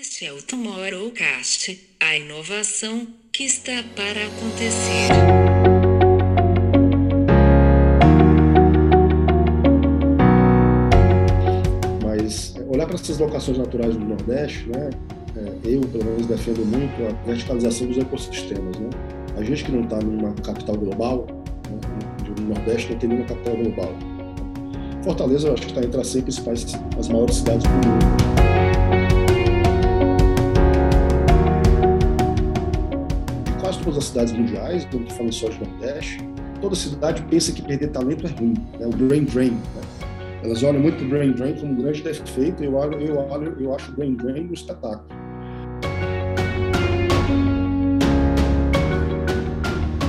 Este é o Tomorrowcast, a inovação que está para acontecer. Mas é, olhar para essas locações naturais do Nordeste, né? É, eu, pelo menos, defendo muito a verticalização dos ecossistemas. Né? A gente que não está numa capital global, né? no Nordeste não tem nenhuma capital global. Fortaleza, eu acho que está entre as 100 principais, as maiores cidades do mundo. Todas as cidades mundiais, não estou falando só de Nordeste, toda cidade pensa que perder talento é ruim, né? o brain drain. Né? Elas olham muito o brain drain como um grande defeito, eu, olho, eu, olho, eu acho o brain drain um espetáculo.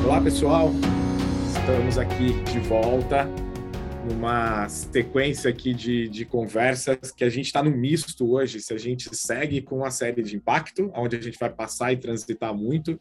Olá pessoal, estamos aqui de volta numa sequência aqui de, de conversas que a gente está no misto hoje, se a gente segue com a série de impacto, onde a gente vai passar e transitar muito,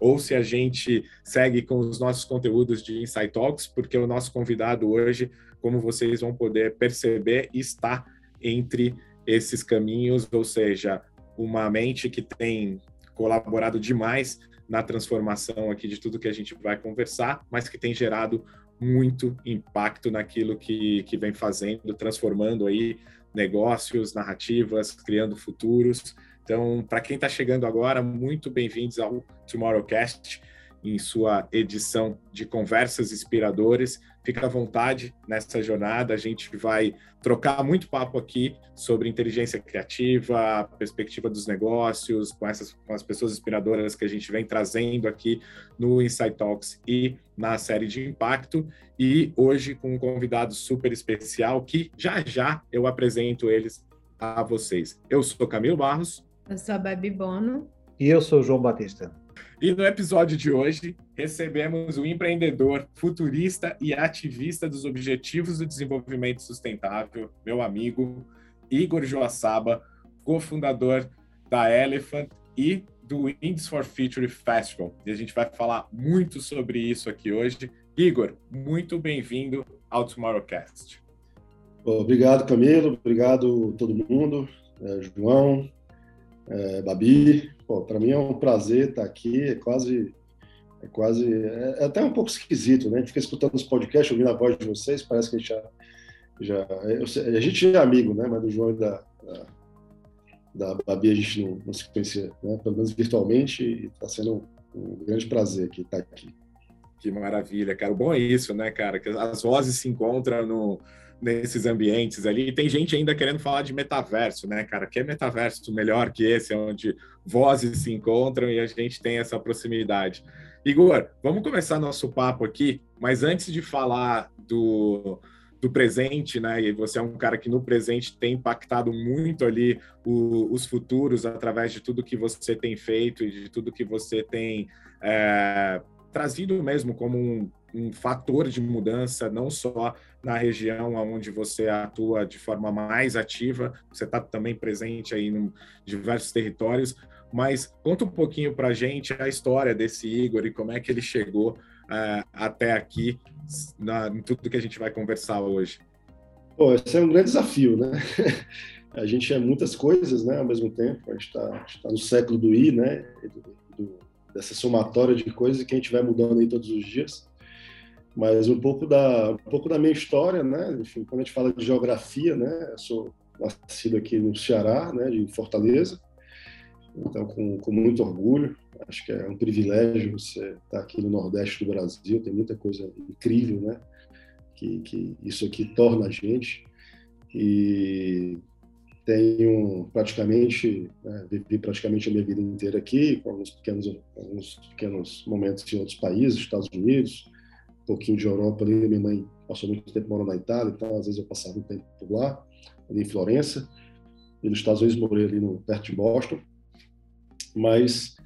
ou se a gente segue com os nossos conteúdos de Insight Talks, porque o nosso convidado hoje, como vocês vão poder perceber, está entre esses caminhos, ou seja, uma mente que tem colaborado demais na transformação aqui de tudo que a gente vai conversar, mas que tem gerado muito impacto naquilo que, que vem fazendo, transformando aí negócios, narrativas, criando futuros. Então, para quem está chegando agora, muito bem-vindos ao Tomorrowcast em sua edição de conversas inspiradoras. Fica à vontade nessa jornada, a gente vai trocar muito papo aqui sobre inteligência criativa, a perspectiva dos negócios, com essas com as pessoas inspiradoras que a gente vem trazendo aqui no Insight Talks e na série de impacto. E hoje com um convidado super especial que já já eu apresento eles a vocês. Eu sou Camilo Barros. Eu sou a Babi Bono. E eu sou o João Batista. E no episódio de hoje, recebemos o empreendedor, futurista e ativista dos Objetivos do Desenvolvimento Sustentável, meu amigo Igor Joaçaba, cofundador da Elephant e do Indies for Future Festival. E a gente vai falar muito sobre isso aqui hoje. Igor, muito bem-vindo ao Tomorrowcast. Obrigado, Camilo. Obrigado todo mundo. É, João, é, Babi, para mim é um prazer estar aqui, é quase, é quase, é, é, até um pouco esquisito, né? A gente fica escutando os podcasts, ouvindo a voz de vocês, parece que a gente já, já a gente é amigo, né? Mas do João e da, da, da Babi a gente não, não se conhecia, né? Pelo menos virtualmente, e está sendo um, um grande prazer aqui estar aqui. Que maravilha, cara. O bom é isso, né, cara? Que as vozes se encontram no nesses ambientes ali. E tem gente ainda querendo falar de metaverso, né, cara? Que é metaverso melhor que esse, onde vozes se encontram e a gente tem essa proximidade. Igor, vamos começar nosso papo aqui, mas antes de falar do, do presente, né? E você é um cara que no presente tem impactado muito ali o, os futuros através de tudo que você tem feito e de tudo que você tem é, trazido mesmo como um, um fator de mudança, não só na região onde você atua de forma mais ativa, você está também presente aí em diversos territórios, mas conta um pouquinho para a gente a história desse Igor e como é que ele chegou uh, até aqui, na, em tudo que a gente vai conversar hoje. Pô, esse é um grande desafio, né? a gente é muitas coisas, né, ao mesmo tempo. A gente está tá no século do I, né? Do, do, dessa somatória de coisas que a gente vai mudando aí todos os dias mas um pouco da um pouco da minha história, né? Enfim, quando a gente fala de geografia, né? Eu sou nascido aqui no Ceará, né? De Fortaleza, então com, com muito orgulho. Acho que é um privilégio você estar aqui no Nordeste do Brasil. Tem muita coisa incrível, né? Que, que isso aqui torna a gente e tenho praticamente né, vivi praticamente a minha vida inteira aqui com alguns pequenos alguns pequenos momentos em outros países Estados Unidos pouquinho de Europa ali. Minha mãe passou muito tempo morando na Itália, então às vezes eu passava um tempo por lá, ali em Florença. E nos Estados Unidos morei ali no, perto de Boston. Mas,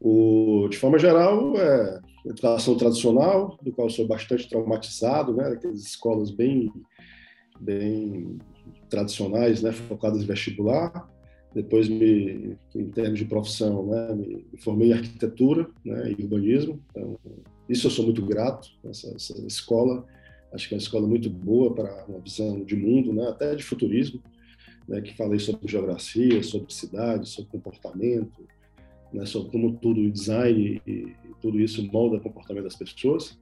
o, de forma geral, é educação tradicional, do qual sou bastante traumatizado, né? Aquelas escolas bem, bem tradicionais, né? Focadas em vestibular. Depois, me, em termos de profissão, né? Me, me formei em arquitetura né? e urbanismo. Então, isso eu sou muito grato, essa, essa escola. Acho que é uma escola muito boa para uma visão de mundo, né? até de futurismo. né, que falei sobre geografia, sobre cidade, sobre comportamento, né, sobre como tudo o design e, e, tudo isso molda o comportamento das pessoas.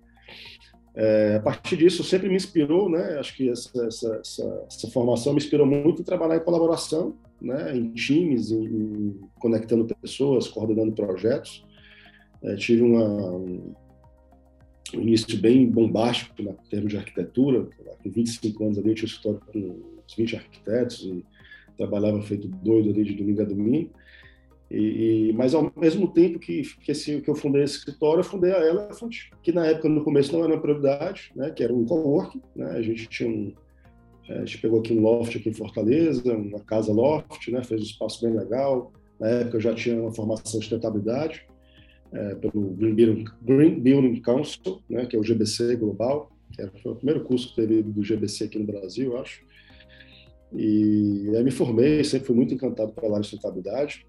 É, a partir disso, sempre me inspirou, né? Acho que essa, essa, essa, essa, formação me inspirou muito em trabalhar em colaboração, né? Em times, em, em conectando pessoas, coordenando projetos. É, tive uma, um, início bem bombástico na termos de arquitetura. Com 25 anos ali, eu tinha um escritório com uns 20 arquitetos e trabalhava feito doido ali de domingo a domingo. E, e, mas ao mesmo tempo que, que, esse, que eu fundei esse escritório, eu fundei a Elephant, que na época, no começo, não era uma prioridade, né, que era um coworking. Né, a gente tinha um, a gente pegou aqui um loft aqui em Fortaleza, uma casa loft, né, fez um espaço bem legal. Na época eu já tinha uma formação de sustentabilidade é, pelo Green Building, Green Building Council, né, que é o GBC Global, que foi o primeiro curso que teve do GBC aqui no Brasil, eu acho. E aí me formei, sempre fui muito encantado pela área de sustentabilidade.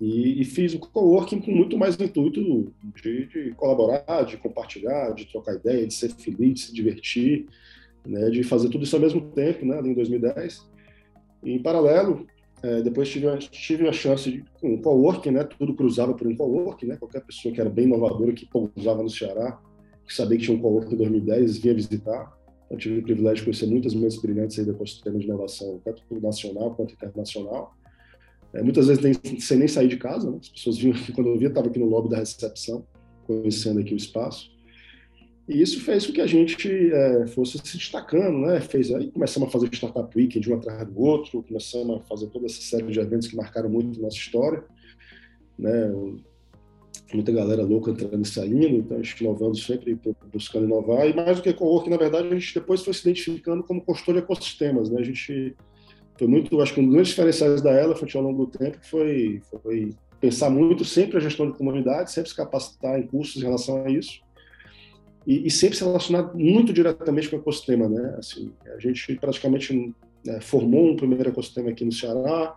E, e, fiz o coworking com muito mais intuito de, de, colaborar, de compartilhar, de trocar ideia, de ser feliz, de se divertir, né, de fazer tudo isso ao mesmo tempo, né, em 2010. E, em paralelo, é, depois tive, tive a chance de, com um coworking, né, tudo cruzava por um coworking, né, qualquer pessoa que era bem inovadora, que pousava no Ceará, que sabia que tinha um coworking em 2010, vinha visitar. Eu tive o privilégio de conhecer muitas mentes brilhantes aí do ecossistema de inovação, tanto nacional quanto internacional. É, muitas vezes nem, sem nem sair de casa, né? as pessoas vinham quando eu via, estava aqui no lobby da recepção, conhecendo aqui o espaço. E isso fez com que a gente é, fosse se destacando, né? Fez aí começamos a fazer startup weekend um atrás do outro, começamos a fazer toda essa série de eventos que marcaram muito a nossa história, né? Muita galera louca entrando e saindo, então a gente inovando sempre, buscando inovar. E mais do que co-work, na verdade, a gente depois foi se identificando como consultor de ecossistemas, né? A gente foi muito, acho que um dos grandes diferenciais da Elephant ao longo do tempo foi, foi pensar muito sempre a gestão de comunidade, sempre se capacitar em cursos em relação a isso e, e sempre se relacionar muito diretamente com o ecossistema, né? Assim, a gente praticamente né, formou um primeiro ecossistema aqui no Ceará,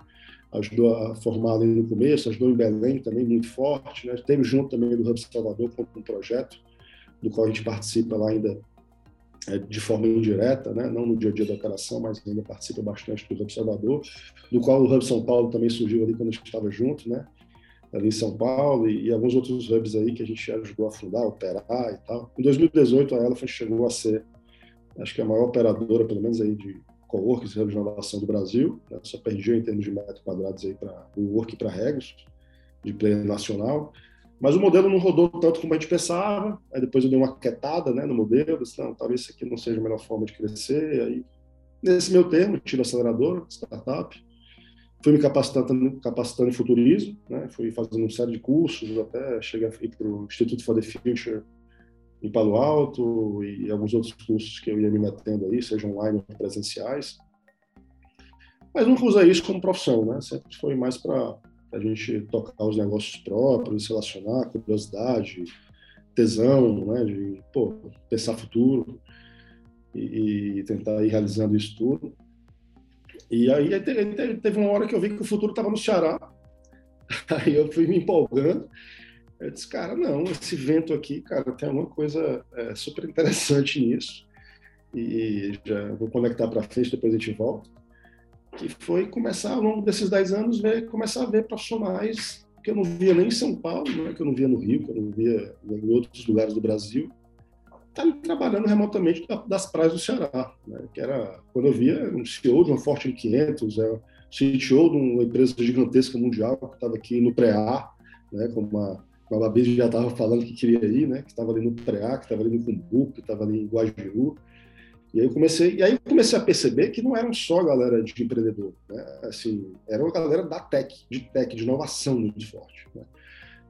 ajudou a formar ali no começo, ajudou em Belém também muito forte, né? Teve junto também do Hub Salvador com um projeto do qual a gente participa lá ainda de forma indireta, né? não no dia a dia da operação, mas ainda participa bastante do Hub Salvador, do qual o Hub São Paulo também surgiu ali quando a gente estava junto, né? ali em São Paulo e, e, alguns outros hubs aí que a gente ajudou a fundar, operar e tal. Em 2018 a Elephant chegou a ser, acho que a maior operadora, pelo menos aí de coworks e hubs de inovação do Brasil, né? só perdia em termos de metros quadrados aí para o work para Regos, de player nacional. Mas o modelo não rodou tanto como a gente pensava. Aí depois eu dei uma quietada né, no modelo. Disse, não, talvez isso aqui não seja a melhor forma de crescer. Aí, nesse meu termo, tiro acelerador, startup. Fui me capacitando, capacitando em futurismo. Né, fui fazendo uma série de cursos, até cheguei para o Instituto for the Future em Palo Alto e alguns outros cursos que eu ia me metendo aí, sejam online ou presenciais. Mas nunca usei isso como profissão, né? Sempre foi mais para a gente tocar os negócios próprios, se relacionar, curiosidade, tesão, né, de pô, pensar futuro e, e, tentar ir realizando isso tudo. E aí teve, teve uma hora que eu vi que o futuro estava no Ceará, aí eu fui me empolgando. Eu disse, cara, não, esse vento aqui, cara, tem uma coisa é, super interessante nisso. E já vou conectar para frente, depois a gente volta que foi começar, ao longo desses 10 anos, ver, começar a ver profissionais que eu não via nem em São Paulo, né, que eu não via no Rio, que eu não via em outros lugares do Brasil, tá trabalhando remotamente das praias do Ceará, né, que era, quando eu via, um CEO de uma Fortune 500, é, CTO de uma empresa gigantesca mundial que estava aqui no pré-A, né, como uma, a Babi já estava falando que queria ir, né, que estava ali no pré-A, que estava ali no Cumbu, que estava ali em Guajiru, e aí eu comecei, e aí comecei a perceber que não eram só a galera de empreendedor, né? Assim, era uma galera da tech, de tech, de inovação muito forte, né?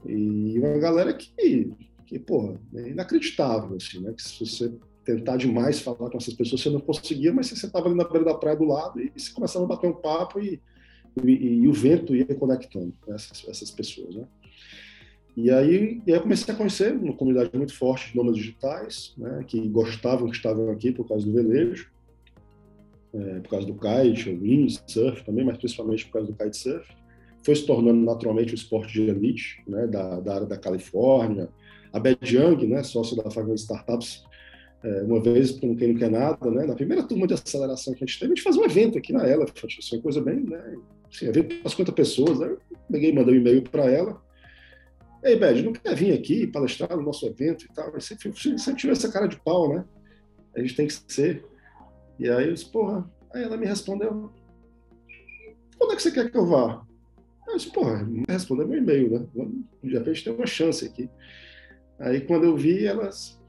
E uma galera que, que porra, é inacreditável, assim, né? Que se você tentar demais falar com essas pessoas, você não conseguia, mas você sentava ali na beira da praia do lado e você começava a bater um papo e, e, e o vento ia conectando essas, essas pessoas, né? E aí, e aí eu comecei a conhecer uma comunidade muito forte de nômades digitais, né, que gostavam que estavam aqui por causa do velejo, é, por causa do kite, wind, surf também, mas principalmente por causa do kitesurf. Foi se tornando naturalmente o esporte de elite, né, da, da área da Califórnia. A Beth Young, né, sócia da Fagner Startups, é, uma vez, com quem não quer nada, né? Na primeira turma de aceleração que a gente teve, a gente faz um evento aqui na ela, assim, uma coisa bem, né? Assim, evento para 50 pessoas. Aí eu peguei, mandei um e-mail para ela. Ei, Bed, não quer vir aqui palestrar no nosso evento e tal? Eu sempre, sempre tive essa cara de pau, né? A gente tem que ser. E aí eu disse, porra. Aí ela me respondeu: Quando é que você quer que eu vá? Eu disse, porra, respondeu meu e-mail, né? De repente tem uma chance aqui. Aí quando eu vi, elas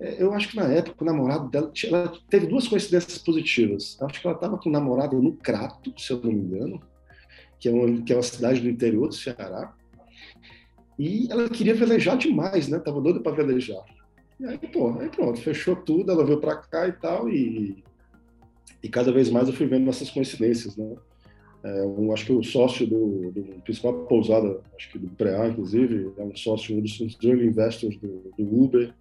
é, eu acho que na época o namorado dela ela teve duas coincidências positivas. Eu acho que ela estava com o namorado no Crato, se eu não me engano, que é uma, que é uma cidade do interior do Ceará. E ela queria velejar demais, né? Tava doida para velejar. E aí, pô, aí pronto, fechou tudo, ela veio para cá e tal, e, e cada vez mais eu fui vendo essas coincidências, né? É, um, acho que o sócio do, do principal pousada, acho que do PREA, inclusive, é um sócio, um dos early investors do, do Uber,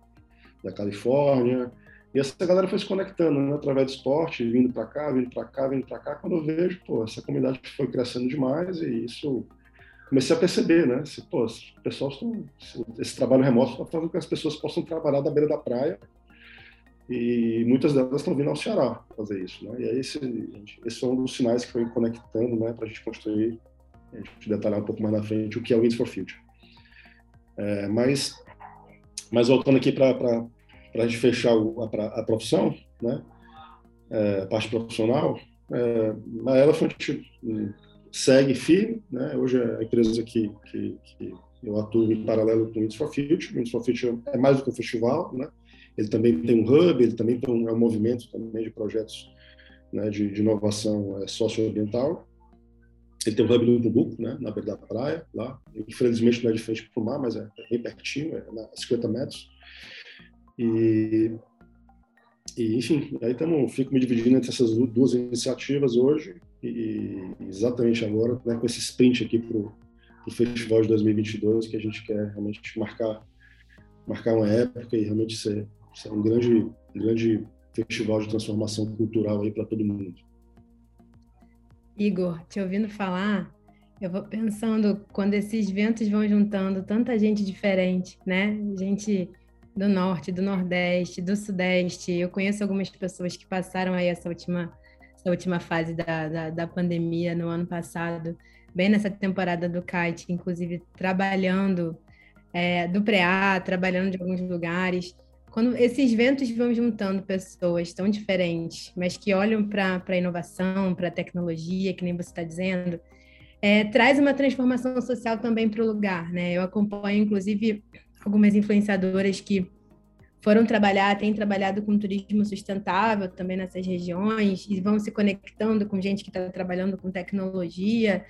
da Califórnia. E essa galera foi se conectando né, através do esporte, vindo para cá, vindo para cá, vindo para cá. Quando eu vejo, pô, essa comunidade foi crescendo demais e isso comecei a perceber, né? Se, pô, os pessoal estão, esse trabalho remoto está fazendo com que as pessoas possam trabalhar da beira da praia e muitas delas estão vindo ao Ceará fazer isso, né? E aí esse, esse foi um dos sinais que foi conectando, né, para a gente construir, a gente detalhar um pouco mais na frente o que é o Wins for Future. É, mas mas voltando aqui para a gente fechar o, a, a, profissão, né? É, a parte profissional, é, a Elephant segue firme, né? Hoje é a empresa que, que, que eu atuo em paralelo com o It's for Future. O for Future é mais do que um festival, né? Ele também tem um hub, ele também tem um, é um movimento também de projetos né, de, de inovação é, socioambiental. Ele tem um hub no Cumbuco, né, na beira da praia, lá. Infelizmente não é de frente para o mar, mas é, é bem pertinho, é a 50 metros. E, e enfim, aí tamo, fico me dividindo entre essas duas iniciativas hoje e exatamente agora, né, com esse sprint aqui para o festival de 2022, que a gente quer realmente marcar marcar uma época e realmente ser, ser um grande grande festival de transformação cultural aí para todo mundo. Igor, te ouvindo falar, eu vou pensando quando esses ventos vão juntando tanta gente diferente, né? Gente do norte, do nordeste, do sudeste. Eu conheço algumas pessoas que passaram aí essa última, essa última fase da, da, da pandemia no ano passado, bem nessa temporada do kite, inclusive trabalhando é, do pré-A, trabalhando de alguns lugares quando esses ventos vão juntando pessoas tão diferentes, mas que olham para a inovação, para a tecnologia, que nem você está dizendo, é, traz uma transformação social também para o lugar. Né? Eu acompanho, inclusive, algumas influenciadoras que foram trabalhar, têm trabalhado com turismo sustentável também nessas regiões e vão se conectando com gente que está trabalhando com tecnologia.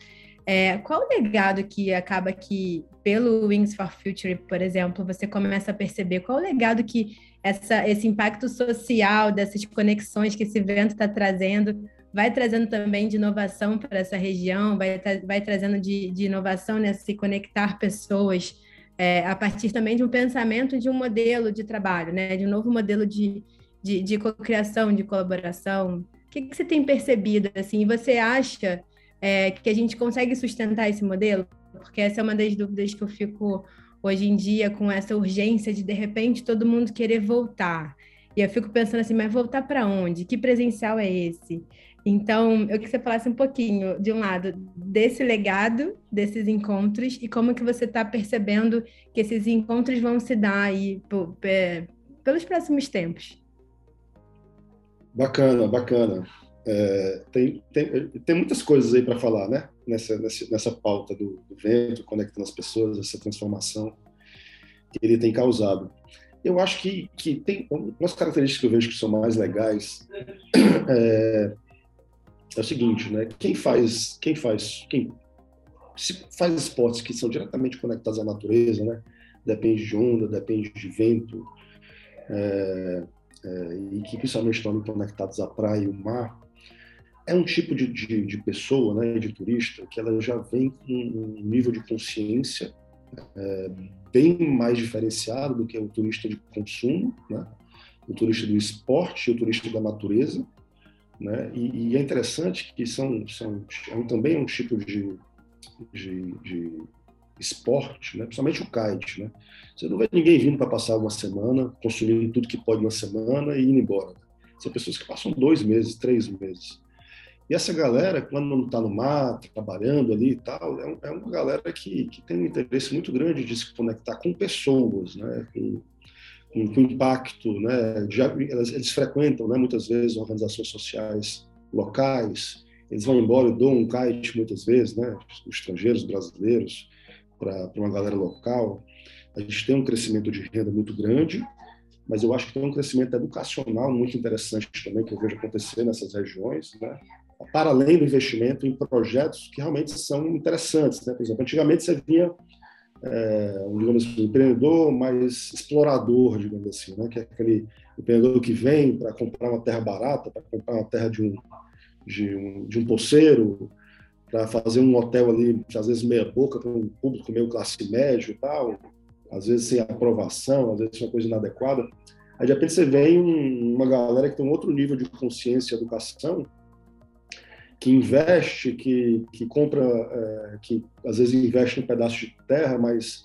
É, qual o legado que acaba que, pelo Wings for Future, por exemplo, você começa a perceber? Qual o legado que essa, esse impacto social, dessas conexões que esse evento está trazendo, vai trazendo também de inovação para essa região, vai, vai trazendo de, de inovação nesse conectar pessoas, é, a partir também de um pensamento de um modelo de trabalho, né? de um novo modelo de, de, de cocriação, de colaboração. O que, que você tem percebido? Assim, você acha é, que a gente consegue sustentar esse modelo? Porque essa é uma das dúvidas que eu fico hoje em dia com essa urgência de de repente todo mundo querer voltar. E eu fico pensando assim, mas voltar para onde? Que presencial é esse? Então, eu queria que você falasse um pouquinho, de um lado, desse legado, desses encontros, e como que você está percebendo que esses encontros vão se dar aí pelos próximos tempos. Bacana, bacana. É, tem, tem, tem muitas coisas aí para falar, né? Nessa, nessa, nessa pauta do, do, vento, conectando as pessoas, essa transformação que ele tem causado. Eu acho que, que tem umas características que eu vejo que são mais legais. É, é o seguinte, né? Quem faz, quem faz, quem faz esportes que são diretamente conectados à natureza, né? Depende de onda, depende de vento, é, é, e que principalmente estão conectados à praia e ao mar, é um tipo de, de, de, pessoa, né, de turista, que ela já vem com um nível de consciência é, bem mais diferenciado do que o turista de consumo, né, o turista do esporte, o turista da natureza, né, e, e é interessante que são, são é um, também um tipo de, de, de, esporte, né? principalmente o kite. Né? Você não vê ninguém vindo para passar uma semana, consumindo tudo que pode uma semana e indo embora. São pessoas que passam dois meses, três meses. E essa galera, quando não está no mar, trabalhando ali e tal, é, é, uma galera que, que tem um interesse muito grande de se conectar com pessoas, né? com, com, com impacto. Né? De, eles, eles, frequentam né, muitas vezes organizações sociais locais, eles vão embora dão um kite muitas vezes, né? os estrangeiros, brasileiros, para uma galera local. A gente tem um crescimento de renda muito grande, mas eu acho que tem um crescimento educacional muito interessante também que eu vejo acontecer nessas regiões, né? para além do investimento em projetos que realmente são interessantes. Né? Por exemplo, antigamente você via é, um, digamos assim, empreendedor mais explorador, digamos assim, né? que é aquele empreendedor que vem para comprar uma terra barata, para comprar uma terra de um, de um, de um poceiro, para fazer um hotel ali, às vezes meia boca, com um público meio classe médio e tal, às vezes sem aprovação, às vezes uma coisa inadequada. Aí de repente você vem um, uma galera que tem um outro nível de consciência e educação, que investe, que, que compra, é, que às vezes investe um pedaço de terra, mas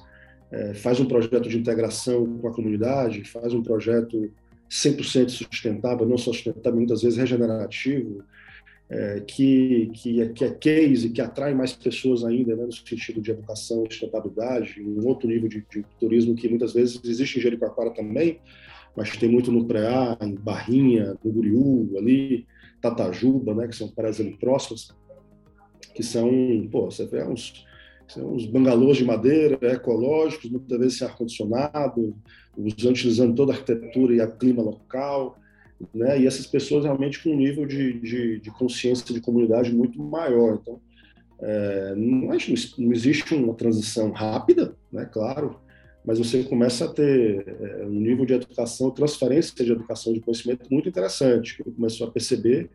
é, faz um projeto de integração com a comunidade, faz um projeto 100% sustentável, não só sustentável, muitas vezes regenerativo, é, que, que, é, que é case, que atrai mais pessoas ainda, né, no sentido de educação, sustentabilidade, um outro nível de, de turismo que muitas vezes existe em Jericoacoara também, mas tem muito no Preá, em Barrinha, no Guriú, ali, Tatajuba, né, que são praias ali próximas, que são, pô, você vê uns, são uns bangalôs de madeira, ecológicos, muitas vezes sem ar-condicionado, utilizando toda a arquitetura e a clima local, né, e essas pessoas realmente com um nível de, de, de consciência de comunidade muito maior. Então, é, não, não existe uma transição rápida, né, claro, mas você começa a ter é, um nível de educação, transferência de educação de conhecimento muito interessante, que começou a perceber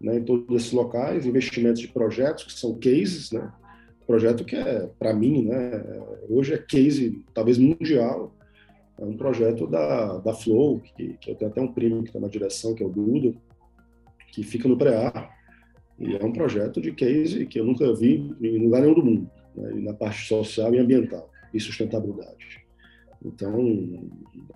né, em todos esses locais, investimentos de projetos que são cases, né, projeto que é, para mim, né, hoje é case, talvez mundial, é um projeto da, da Flow, que, que eu tenho até um primo que está na direção, que é o Duda, que fica no pré-ar, e é um projeto de case que eu nunca vi em lugar nenhum do mundo, né, na parte social e ambiental e sustentabilidade. Então,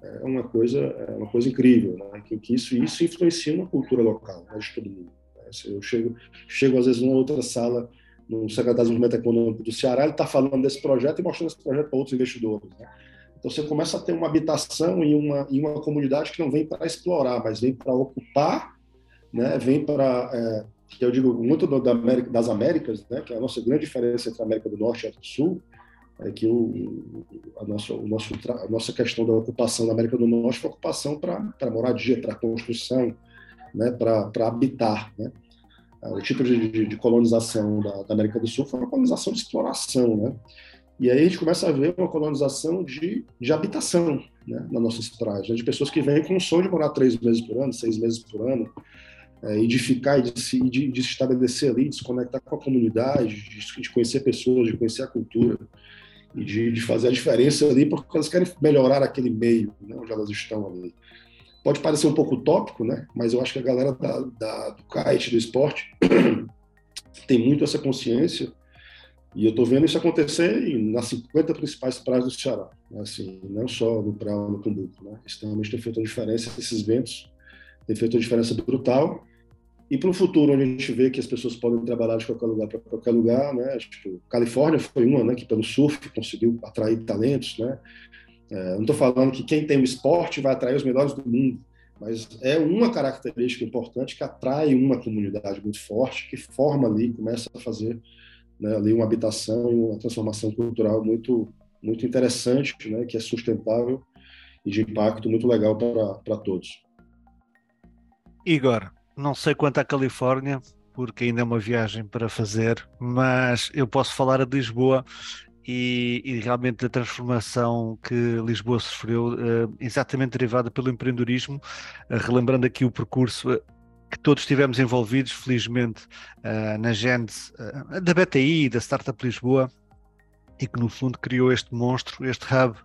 é uma coisa, é uma coisa incrível, né? que, que isso, isso influencia uma cultura local, né, de todo mundo. Né? Eu chego, chego às vezes numa outra sala, no secretário de Desenvolvimento Econômico do Ceará, ele está falando desse projeto e mostrando esse projeto para outros investidores. Né? Então, você começa a ter uma habitação em uma, em uma comunidade que não vem para explorar, mas vem para ocupar, né? vem para, é, que eu digo muito da América, das Américas, né? que é a nossa grande diferença entre a América do Norte e a do Sul, é que o, a, nossa, o nosso, a nossa questão da ocupação da América do Norte foi ocupação para moradia, para construção, né, para habitar. Né? Ah, o tipo de, de, colonização da, da, América do Sul foi uma colonização de exploração. Né? E aí a gente começa a ver uma colonização de, de habitação né, nas nossas praias, né? de pessoas que vêm com o sonho de morar três meses por ano, seis meses por ano, é, e de ficar e de se, de, de se estabelecer ali, de se conectar com a comunidade, de, de conhecer pessoas, de conhecer a cultura de, de, fazer a diferença ali, porque elas querem melhorar aquele meio né, onde elas estão ali. Pode parecer um pouco utópico, né? mas eu acho que a galera da, da, do kite, do esporte, tem muito essa consciência, e eu estou vendo isso acontecer nas 50 principais praias do Ceará, né? assim, não só no Praia no Cumbuco. Né? Isso realmente tem feito a diferença, esses ventos têm feito uma diferença brutal, e para o futuro, onde a gente vê que as pessoas podem trabalhar de qualquer lugar para qualquer lugar, né? Tipo, Califórnia foi uma, né? Que pelo surf conseguiu atrair talentos, né? É, não estou falando que quem tem o esporte vai atrair os melhores do mundo, mas é uma característica importante que atrai uma comunidade muito forte, que forma ali, começa a fazer né, ali uma habitação e uma transformação cultural muito muito interessante, né? Que é sustentável e de impacto muito legal para todos. Igor, não sei quanto à Califórnia, porque ainda é uma viagem para fazer, mas eu posso falar de Lisboa e, e, realmente da transformação que Lisboa sofreu, uh, exatamente derivada pelo empreendedorismo, uh, relembrando aqui o percurso uh, que todos estivemos envolvidos, felizmente, na gênese da BTI, da Startup Lisboa, e que no fundo criou este monstro, este hub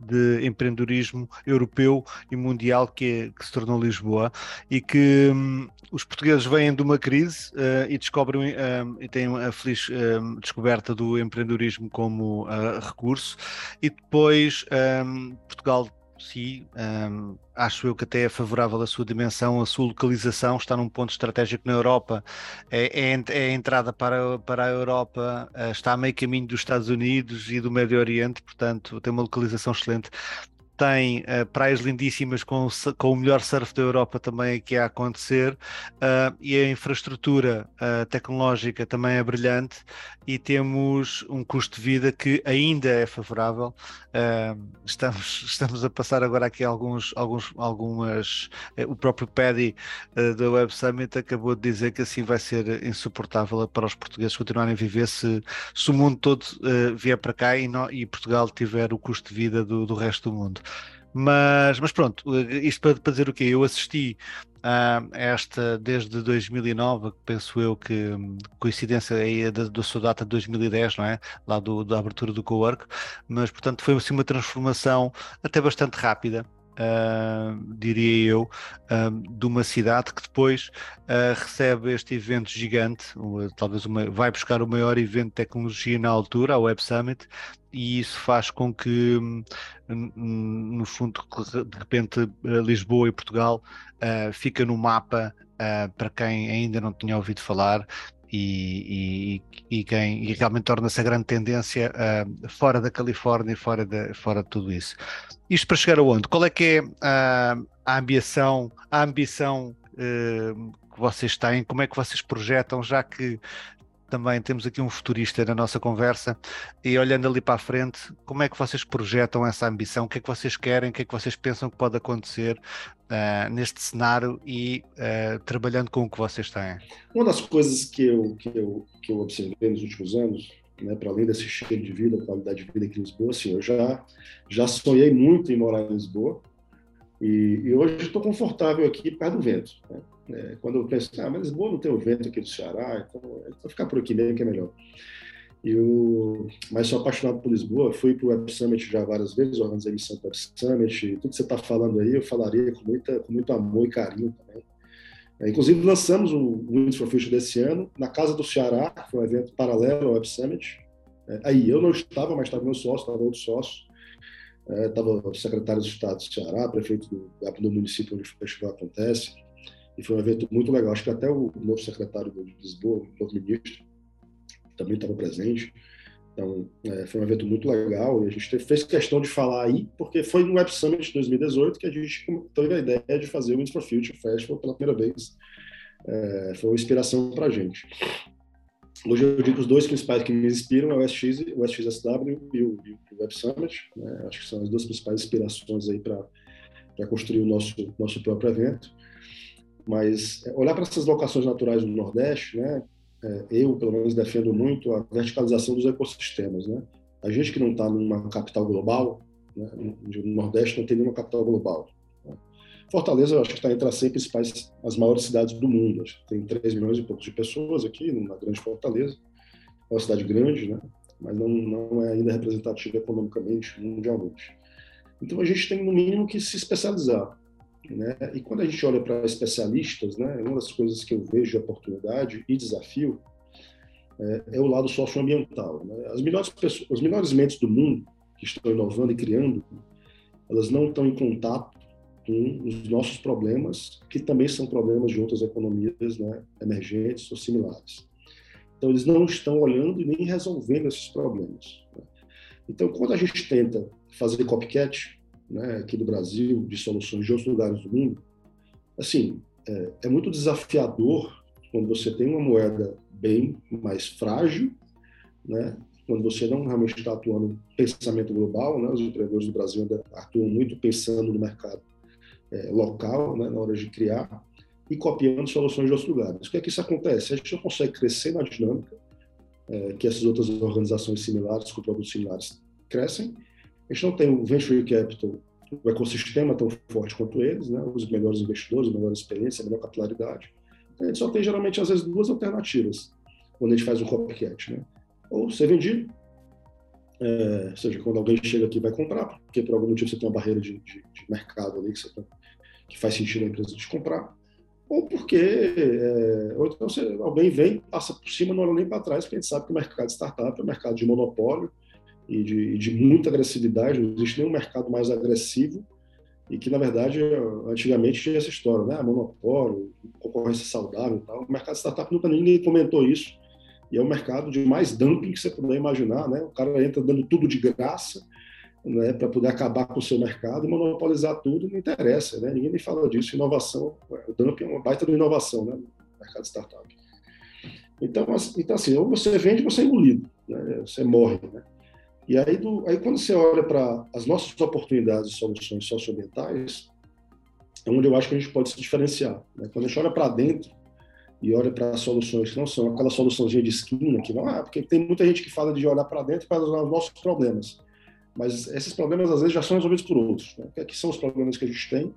de empreendedorismo europeu e mundial que, é, que se tornou Lisboa e que hum, os portugueses vêm de uma crise uh, e descobrem um, e têm a feliz um, descoberta do empreendedorismo como uh, recurso e depois um, Portugal sim, um, acho eu que até é favorável a sua dimensão, a sua localização, está num ponto estratégico na Europa, é, é, é a entrada para, para a Europa, uh, está a meio caminho dos Estados Unidos e do Médio Oriente, portanto tem uma localização excelente tem uh, praias lindíssimas com, com, o melhor surf da Europa também aqui a acontecer uh, e a infraestrutura uh, tecnológica também é brilhante e temos um custo de vida que ainda é favorável. estamos, estamos a passar agora aqui alguns, alguns algumas. o próprio Paddy da Web Summit acabou de dizer que assim vai ser insuportável para os portugueses continuarem a viver se, se o mundo todo vier para cá e, não, e Portugal tiver o custo de vida do, do resto do mundo. Mas, mas pronto, isto para, para dizer o quê? Eu assisti a esta desde 2009, penso eu que coincidência aí da, da sua data de 2010, não é? Lá do, da abertura do co-work, mas portanto foi assim uma transformação até bastante rápida uh, diria eu, uh, de uma cidade que depois uh, recebe este evento gigante, talvez uma, vai buscar o maior evento de tecnologia na altura, a Web Summit, e isso faz com que, no fundo, de repente, Lisboa e Portugal uh, fica no mapa uh, para quem ainda não tinha ouvido falar e, e, e, quem, e realmente torna-se a grande tendência uh, fora da Califórnia e fora de, fora de tudo isso. Isto para chegar aonde? Qual é que é a, a ambição, a ambição uh, que vocês têm? Como é que vocês projetam, já que também temos aqui um futurista na nossa conversa e olhando ali para a frente, como é que vocês projetam essa ambição? O que é que vocês querem? O que é que vocês pensam que pode acontecer uh, neste cenário e uh, trabalhando com o que vocês têm? Uma das coisas que eu, que eu, que eu observei nos últimos anos, né, para além desse cheiro de vida, qualidade de vida aqui em Lisboa, assim, eu já, já sonhei muito em morar em Lisboa e, e hoje estou confortável aqui perto do vento. Né? É, quando eu penso, ah, mas Lisboa não tem o vento aqui do Ceará, então vou ficar por aqui mesmo que é melhor. Eu, mas sou apaixonado por Lisboa, fui para o Web Summit já várias vezes, organizei a missão do Web Summit, tudo que você está falando aí eu falaria com, muita, com muito amor e carinho também. É, inclusive lançamos o Winds for Future desse ano na Casa do Ceará, foi um evento paralelo ao Web Summit. É, aí eu não estava, mas estava meu sócio, estava outro sócio. Estava é, o secretário de Estado do Ceará, prefeito do, do município onde o festival acontece e foi um evento muito legal. Acho que até o novo secretário de Lisboa, o novo ministro, também estava presente. Então, é, foi um evento muito legal e a gente fez questão de falar aí, porque foi no Web Summit de 2018 que a gente teve a ideia de fazer o Winds for Future Festival pela primeira vez. É, foi uma inspiração para a gente. Hoje eu digo que os dois principais que me inspiram é o SX, o SXSW e o, e o Web Summit. Né? Acho que são as duas principais inspirações aí para construir o nosso, nosso próprio evento. Mas é, olhar para essas locações naturais do Nordeste, né, é, eu, pelo menos, defendo muito a verticalização dos ecossistemas. Né? A gente que não está numa capital global, né, no Nordeste não tem nenhuma capital global. Fortaleza, eu acho que está entre as 100 principais, as maiores cidades do mundo. Acho que tem 3 milhões e poucos de pessoas aqui, numa grande Fortaleza. É uma cidade grande, né? mas não, não é ainda representativa economicamente, mundialmente. Então a gente tem, no mínimo, que se especializar. Né? E quando a gente olha para especialistas, né, uma das coisas que eu vejo de oportunidade e desafio é, é o lado socioambiental. Né? As melhores pessoas, as melhores mentes do mundo que estão inovando e criando, elas não estão em contato com os nossos problemas, que também são problemas de outras economias né, emergentes ou similares. Então, eles não estão olhando e nem resolvendo esses problemas. Né? Então, quando a gente tenta fazer copycat, né, aqui do Brasil, de soluções de outros lugares do mundo, assim, é, é muito desafiador quando você tem uma moeda bem mais frágil, né, quando você não realmente está atuando no pensamento global, né, os empreendedores do Brasil ainda atuam muito pensando no mercado é, local, né, na hora de criar, e copiando soluções de outros lugares. O que é que isso acontece? A gente não consegue crescer na dinâmica é, que essas outras organizações similares, com produtos similares, crescem, a gente não tem o venture capital, o ecossistema tão forte quanto eles, né? os melhores investidores, a melhor experiência, a melhor capilaridade. A gente só tem geralmente, às vezes, duas alternativas quando a gente faz um copycat. Né? Ou ser vendido, é, ou seja, quando alguém chega aqui vai comprar, porque por algum motivo você tem uma barreira de, de, de mercado ali que, você, que, faz sentido a empresa te comprar, ou porque é, ou então você, alguém vem, passa por cima, não olha nem para trás, porque a gente sabe que o mercado de startup é um mercado de monopólio e de, de muita agressividade, não existe nenhum mercado mais agressivo e que, na verdade, antigamente tinha essa história, né? Monopólio, concorrência saudável e tal. O mercado de startup nunca ninguém comentou isso e é o mercado de mais dumping que você puder imaginar, né? O cara entra dando tudo de graça, né, para poder acabar com o seu mercado e monopolizar tudo, não interessa, né? Ninguém me fala disso. Inovação, o dumping é uma baita de inovação, né? Mercado startup. Então, então assim, ou você vende, você é engolido, né? Você morre, né? E aí, do, aí quando você olha para as nossas oportunidades e soluções socioambientais, é onde eu acho que a gente pode se diferenciar. Né? Quando a gente olha para dentro, e olha para soluções que não são aquela soluçãozinha de esquina, que não é, porque tem muita gente que fala de olhar para dentro para resolver os nossos problemas. Mas esses problemas, às vezes, já são resolvidos por outros. Né? Que são os problemas que a gente tem,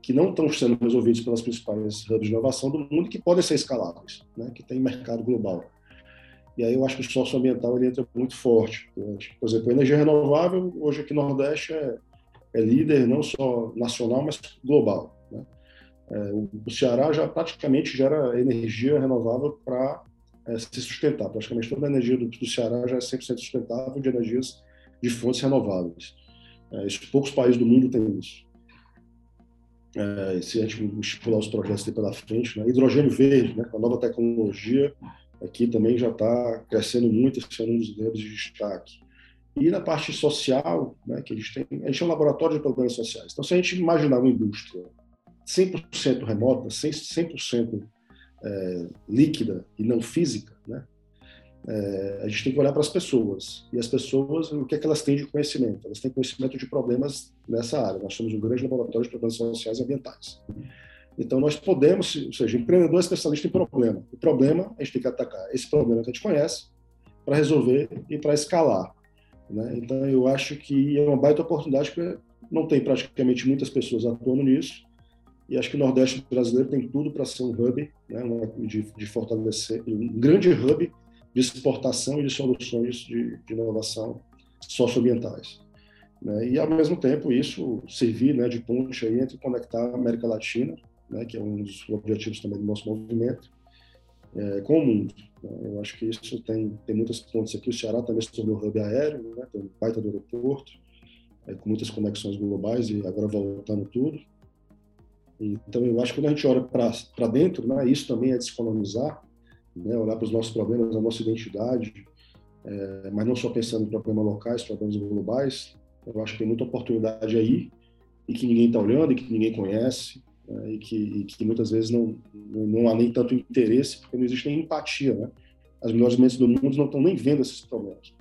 que não estão sendo resolvidos pelas principais hubs de inovação do mundo, que podem ser escaláveis, né? que tem mercado global. E aí eu acho que o socioambiental ele entra muito forte. Por exemplo, a energia renovável, hoje aqui no Nordeste, é, é líder não só nacional, mas global. Né? É, o Ceará já praticamente gera energia renovável para é, se sustentar. Praticamente toda a energia do, do, Ceará já é 100% sustentável de energias de fontes renováveis. É, poucos países do mundo têm isso. É, se a gente estipular os projetos pela frente, né? hidrogênio verde, né? a nova tecnologia, aqui também já está crescendo muito, esse é um dos grandes de destaque. E na parte social, né, que a gente tem, a gente é um laboratório de problemas sociais. Então, se a gente imaginar uma indústria 100% remota, 100% é, líquida e não física? É, a gente tem que olhar para as pessoas. E as pessoas, o que é que elas têm de conhecimento? Elas têm conhecimento de problemas nessa área. Nós somos um grande laboratório de problemas sociais e ambientais. Então, nós podemos, ou seja, empreendedor é especialista em problema. O problema, a gente tem que atacar esse problema que a gente conhece para resolver e para escalar. Né? Então, eu acho que é uma baita oportunidade, porque não tem praticamente muitas pessoas atuando nisso, e acho que o Nordeste brasileiro tem tudo para ser um hub, né, de, de, fortalecer, um grande hub de exportação e de soluções de, de inovação socioambientais. Né, e, ao mesmo tempo, isso servir né, de ponte aí entre conectar a América Latina, né, que é um dos objetivos também do nosso movimento, é, com o mundo. Né. Eu acho que isso tem, tem muitas pontes aqui. O Ceará também se tornou hub aéreo, né, tem um baita do aeroporto, é, com muitas conexões globais e agora voltando tudo. Então, eu acho que quando a gente olha para dentro, né, isso também é descolonizar, né, olhar para os nossos problemas, a nossa identidade, é, mas não só pensando em problemas locais, problemas globais. Eu acho que tem muita oportunidade aí e que ninguém está olhando, e que ninguém conhece, né, e, que, e, que, muitas vezes não, não, não, há nem tanto interesse, porque não existe nem empatia. Né? As melhores mentes do mundo não estão nem vendo esses problemas.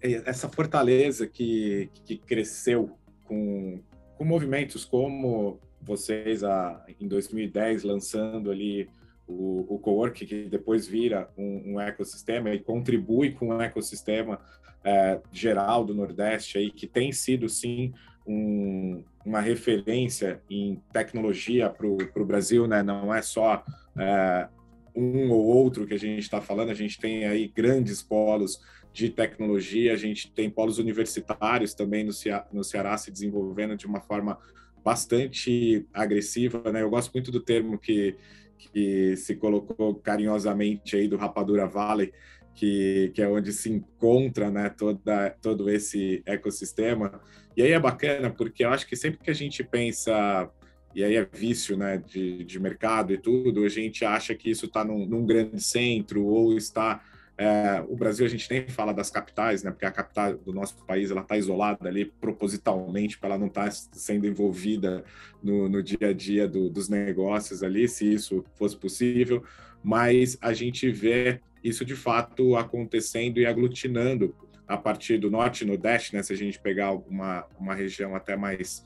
Essa fortaleza que, que cresceu com, com movimentos como vocês a, em 2010 lançando ali o, o co-work, que depois vira um, um, ecossistema e contribui com o ecossistema é, geral do Nordeste, aí, que tem sido, sim, um, uma referência em tecnologia para o Brasil, né? não é só é, um ou outro que a gente está falando, a gente tem aí grandes polos de tecnologia, a gente tem polos universitários também no, Ceará, no Ceará se desenvolvendo de uma forma bastante agressiva, né? Eu gosto muito do termo que, que se colocou carinhosamente aí do Rapadura Valley, que, que é onde se encontra, né, toda, todo esse ecossistema. E aí é bacana, porque eu acho que sempre que a gente pensa e aí é vício né, de, de mercado e tudo, a gente acha que isso está num, num, grande centro ou está é, o Brasil a gente nem fala das capitais, né? Porque a capital do nosso país ela está isolada ali propositalmente para ela não estar tá sendo envolvida no, no dia a dia do, dos negócios ali, se isso fosse possível. Mas a gente vê isso de fato acontecendo e aglutinando a partir do norte e nordeste, né? Se a gente pegar uma, uma região até mais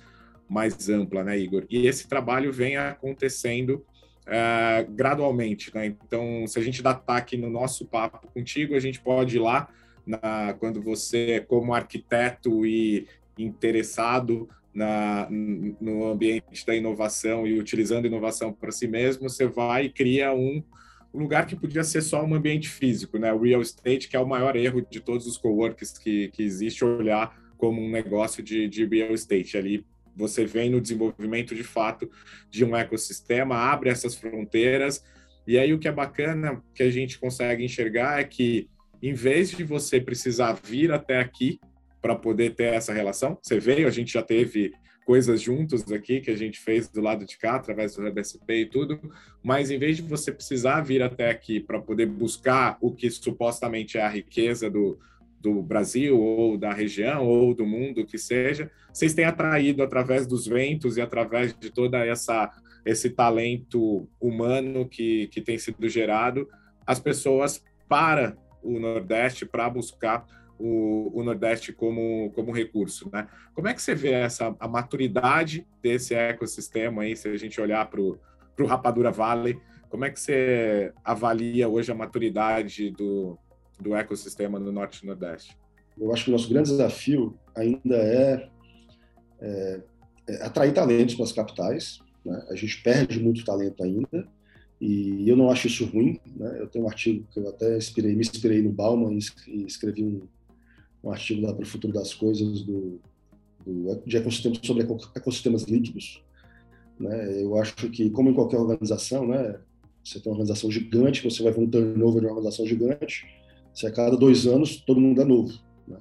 mais ampla, né, Igor? E esse trabalho vem acontecendo uh, gradualmente, né? Então, se a gente dá ataque no nosso papo contigo, a gente pode ir lá na, quando você, como arquiteto e interessado na, no ambiente da inovação e utilizando inovação para si mesmo, você vai e cria um lugar que podia ser só um ambiente físico, né? O real estate, que é o maior erro de todos os coworkers que, que existe, olhar como um negócio de, de real estate. Ali você vem no desenvolvimento de fato de um ecossistema, abre essas fronteiras, e aí o que é bacana que a gente consegue enxergar é que, em vez de você precisar vir até aqui para poder ter essa relação, você veio, a gente já teve coisas juntos aqui que a gente fez do lado de cá, através do RBSP e tudo, mas em vez de você precisar vir até aqui para poder buscar o que supostamente é a riqueza do, do Brasil ou da região ou do mundo que seja, vocês têm atraído através dos ventos e através de toda essa esse talento humano que, que tem sido gerado as pessoas para o Nordeste para buscar o, o, Nordeste como, como recurso, né? Como é que você vê essa a maturidade desse ecossistema aí, se a gente olhar para o Rapadura Valley, como é que você avalia hoje a maturidade do, do ecossistema no Norte e Nordeste? Eu acho que o nosso grande desafio ainda é, é, é atrair talentos para as capitais. Né? A gente perde muito talento ainda e eu não acho isso ruim. Né? Eu tenho um artigo que eu até inspirei, me inspirei no Bauman e escrevi um, um artigo lá para o futuro das coisas do, do de ecossistemas sobre ecossistemas líquidos. Né? Eu acho que, como em qualquer organização, né, você tem uma organização gigante, você vai ver um turnover de uma organização gigante, se a cada dois anos todo mundo é novo. Né?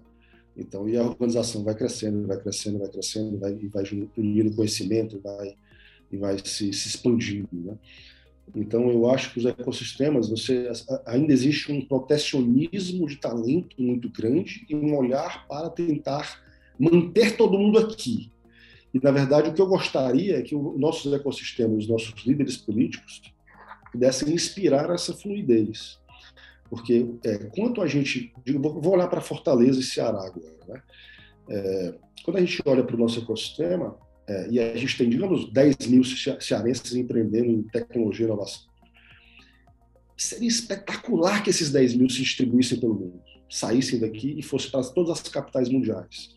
Então, e a organização vai crescendo, vai crescendo, vai crescendo, vai, e vai unindo conhecimento, vai, e vai se, se expandindo. Né? Então, eu acho que os ecossistemas, você ainda existe um protecionismo de talento muito grande e um olhar para tentar manter todo mundo aqui. E, na verdade, o que eu gostaria é que os nossos ecossistemas, os nossos líderes políticos, pudessem inspirar essa fluidez. Porque, é, quanto a gente. Digo, vou olhar para Fortaleza e Ceará agora. Né? É, quando a gente olha para o nosso ecossistema, é, e a gente tem, digamos, 10 mil cearenses empreendendo em tecnologia e inovação. Seria espetacular que esses 10 mil se distribuíssem pelo mundo, saíssem daqui e fossem para todas as capitais mundiais.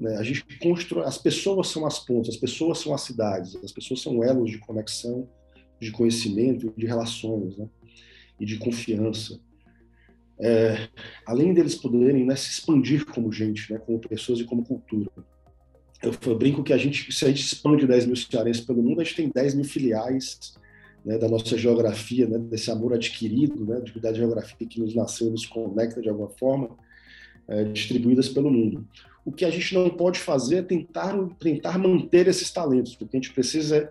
Né? A gente constrói, as pessoas são as pontes, as pessoas são as cidades, as pessoas são elos de conexão, de conhecimento, de relações, né? e de confiança. É, além deles poderem né, se expandir como gente, né, como pessoas e como cultura eu, brinco que a gente, se a gente expande 10 mil cearenses pelo mundo, a gente tem 10 mil filiais né, da nossa geografia, né, desse amor adquirido, né, da geografia que nos nasceu, nos conecta de alguma forma, é, distribuídas pelo mundo. O que a gente não pode fazer é tentar, tentar manter esses talentos, porque a gente precisa, é,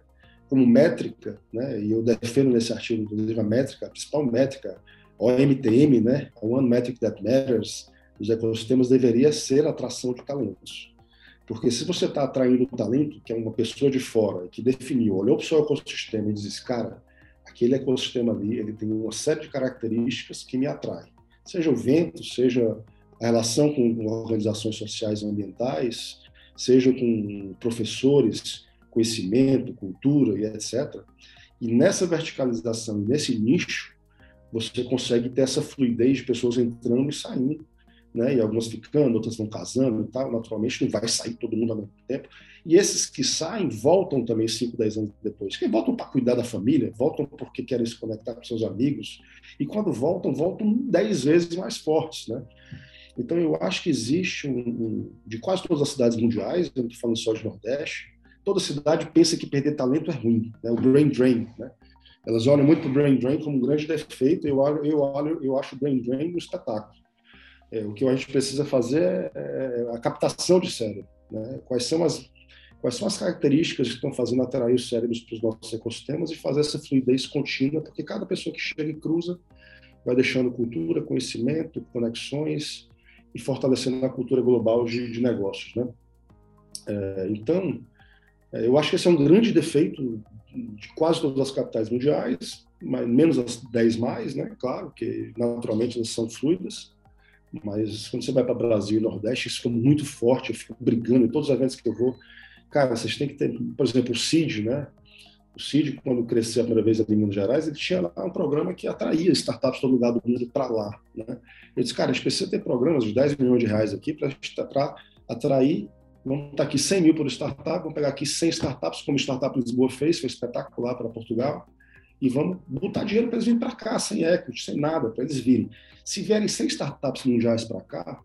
como métrica, né, e eu defendo nesse artigo, inclusive, a métrica, a principal métrica, OMTM, né, One Metric That Matters, dos ecossistemas deveria ser a atração de talentos. Porque se você está atraindo um talento, que é uma pessoa de fora, que definiu, olhou para o seu ecossistema e diz, cara, aquele ecossistema ali, ele tem uma série de características que me atraem. Seja o vento, seja a relação com organizações sociais e ambientais, seja com professores, conhecimento, cultura e etc. E nessa verticalização, nesse nicho, você consegue ter essa fluidez de pessoas entrando e saindo né? E algumas ficando, outras vão casando e tal. Naturalmente, não vai sair todo mundo ao mesmo tempo. E esses que saem voltam também 5, 10 anos depois. Que voltam para cuidar da família, voltam porque querem se conectar com seus amigos. E quando voltam, voltam 10 vezes mais fortes, né? Então, eu acho que existe um, um de quase todas as cidades mundiais, eu não estou falando só de Nordeste, toda cidade pensa que perder talento é ruim, né? o brain drain. Né? Elas olham muito para o brain drain como um grande defeito, eu, olho, eu, olho, eu acho o brain drain um espetáculo. É, o que a gente precisa fazer é, é a captação de cérebro. Né? Quais, são as, quais são as características que estão fazendo atrair os cérebros para os nossos ecossistemas e fazer essa fluidez contínua, porque cada pessoa que chega e cruza vai deixando cultura, conhecimento, conexões e fortalecendo a cultura global de, de negócios. Né? É, então, é, eu acho que esse é um grande defeito de quase todas as capitais mundiais, menos as 10 mais, né? Claro, que naturalmente elas são fluidas, mas quando você vai para Brasil e Nordeste, isso fica muito forte, eu fico brigando em todos os eventos que eu vou. Cara, vocês têm que ter, por exemplo, o CID, né? O CID, quando cresceu a primeira vez aqui em Minas Gerais, ele tinha lá um programa que atraía startups do lugar do mundo para lá. Né? Eu disse, cara, a gente precisa ter programas de 10 milhões de reais aqui para atrair. Vamos estar aqui 100 mil por startup, vamos pegar aqui 100 startups, como a Startup Lisboa fez, foi espetacular para Portugal, e vamos botar dinheiro para eles virem para cá, sem equity, sem nada, para eles virem. Se vierem 100 startups mundiais para cá,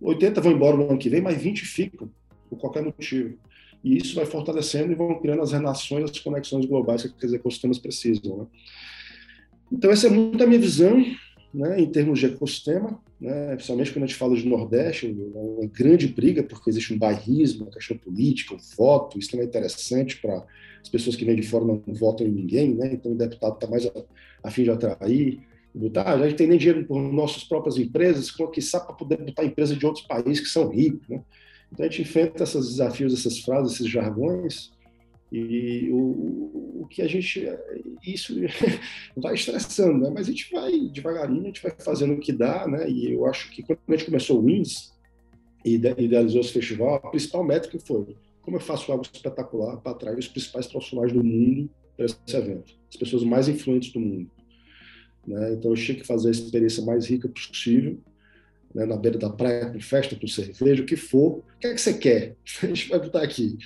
80 vão embora no ano que vem, mas 20 ficam, por qualquer motivo. E isso vai fortalecendo e vão criando as relações, as conexões globais que aqueles ecossistemas precisam. Né? Então, essa é muito a minha visão né, em termos de ecossistema, né, principalmente quando a gente fala de Nordeste, uma grande briga, porque existe um bairrismo, uma questão política, o um voto, isso também é interessante para as pessoas que vêm de fora não votam em ninguém, né, então o deputado está mais a, a, fim de atrair, botar, a gente tem nem dinheiro por nossas próprias empresas, que sabe para poder botar empresa de outros países que são ricos, né? Então a gente enfrenta esses desafios, essas frases, esses jargões, e o, o que a gente. Isso vai estressando, né? Mas a gente vai devagarinho, a gente vai fazendo o que dá, né? E eu acho que quando a gente começou o WINS e idealizou esse festival, a principal métrica foi como eu faço algo espetacular para atrair os principais profissionais do mundo para esse evento, as pessoas mais influentes do mundo. Né? Então eu tinha que fazer a experiência mais rica possível né, na beira da praia, com festa, com cerveja, o que for. O que é que você quer? A gente vai botar aqui.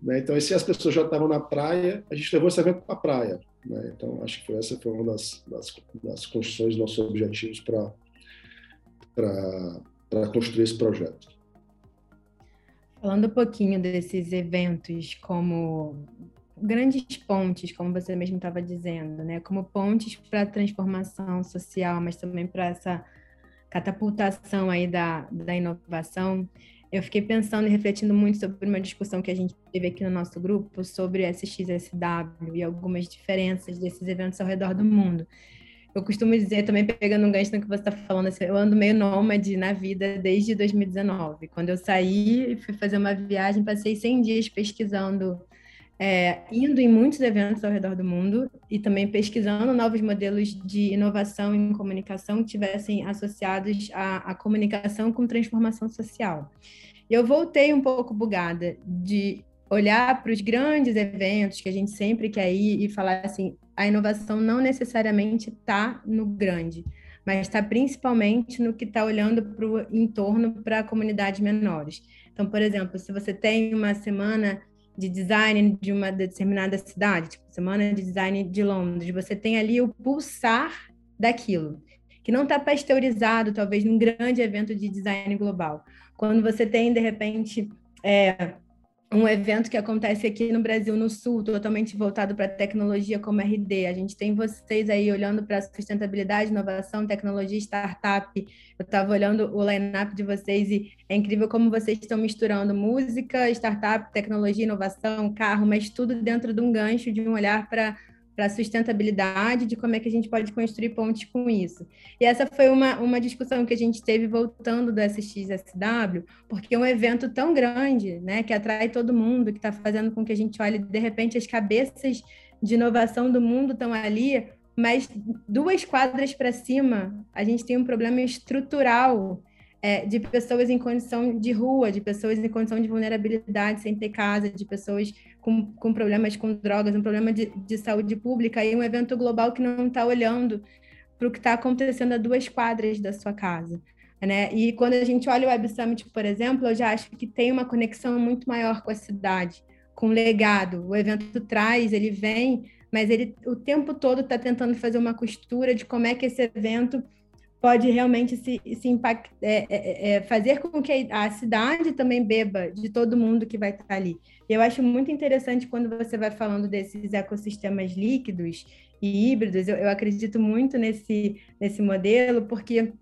Né? Então, se as pessoas já estavam na praia, a gente levou esse evento para a praia. Né? Então, acho que foi, essa foi uma das, das, das construções, nossos objetivos para construir esse projeto. Falando um pouquinho desses eventos como grandes pontes, como você mesmo estava dizendo, né? Como pontes para a transformação social, mas também para essa catapultação aí da, da inovação, eu fiquei pensando e refletindo muito sobre uma discussão que a gente teve aqui no nosso grupo sobre SXSW e algumas diferenças desses eventos ao redor do mundo. Eu costumo dizer, também pegando um gancho no que você está falando, assim, eu ando meio nômade na vida desde 2019. Quando eu saí e fui fazer uma viagem, passei 100 dias pesquisando é, indo em muitos eventos ao redor do mundo e também pesquisando novos modelos de inovação em comunicação que tivessem associados à, à comunicação com transformação social. Eu voltei um pouco bugada de olhar para os grandes eventos que a gente sempre quer ir e falar assim, a inovação não necessariamente está no grande, mas está principalmente no que está olhando para o entorno para comunidades menores. Então, por exemplo, se você tem uma semana de design de uma determinada cidade, tipo semana de design de Londres, você tem ali o pulsar daquilo, que não está pasteurizado, talvez, num grande evento de design global. Quando você tem, de repente, é, um evento que acontece aqui no Brasil, no Sul, totalmente voltado para tecnologia como RD. A gente tem vocês aí olhando para sustentabilidade, inovação, tecnologia, startup. Eu estava olhando o line-up de vocês e é incrível como vocês estão misturando música, startup, tecnologia, inovação, carro, mas tudo dentro de um gancho, de um olhar para para sustentabilidade, de como é que a gente pode construir pontes com isso. E essa foi uma, uma discussão que a gente teve voltando do SXSW, porque é um evento tão grande, né, que atrai todo mundo, que está fazendo com que a gente olhe, de repente, as cabeças de inovação do mundo estão ali, mas duas quadras para cima, a gente tem um problema estrutural é, de pessoas em condição de rua, de pessoas em condição de vulnerabilidade, sem ter casa, de pessoas com, com problemas com drogas, um problema de, de saúde pública, e um evento global que não está olhando para o que está acontecendo a duas quadras da sua casa. Né? E quando a gente olha o Web Summit, por exemplo, eu já acho que tem uma conexão muito maior com a cidade, com o legado. O evento traz, ele vem, mas ele o tempo todo está tentando fazer uma costura de como é que esse evento pode realmente se, se impact, é, é, é, é, fazer com que a cidade também beba de todo mundo que vai estar ali. Eu acho muito interessante quando você vai falando desses ecossistemas líquidos e híbridos, eu, eu acredito muito nesse, nesse modelo, porque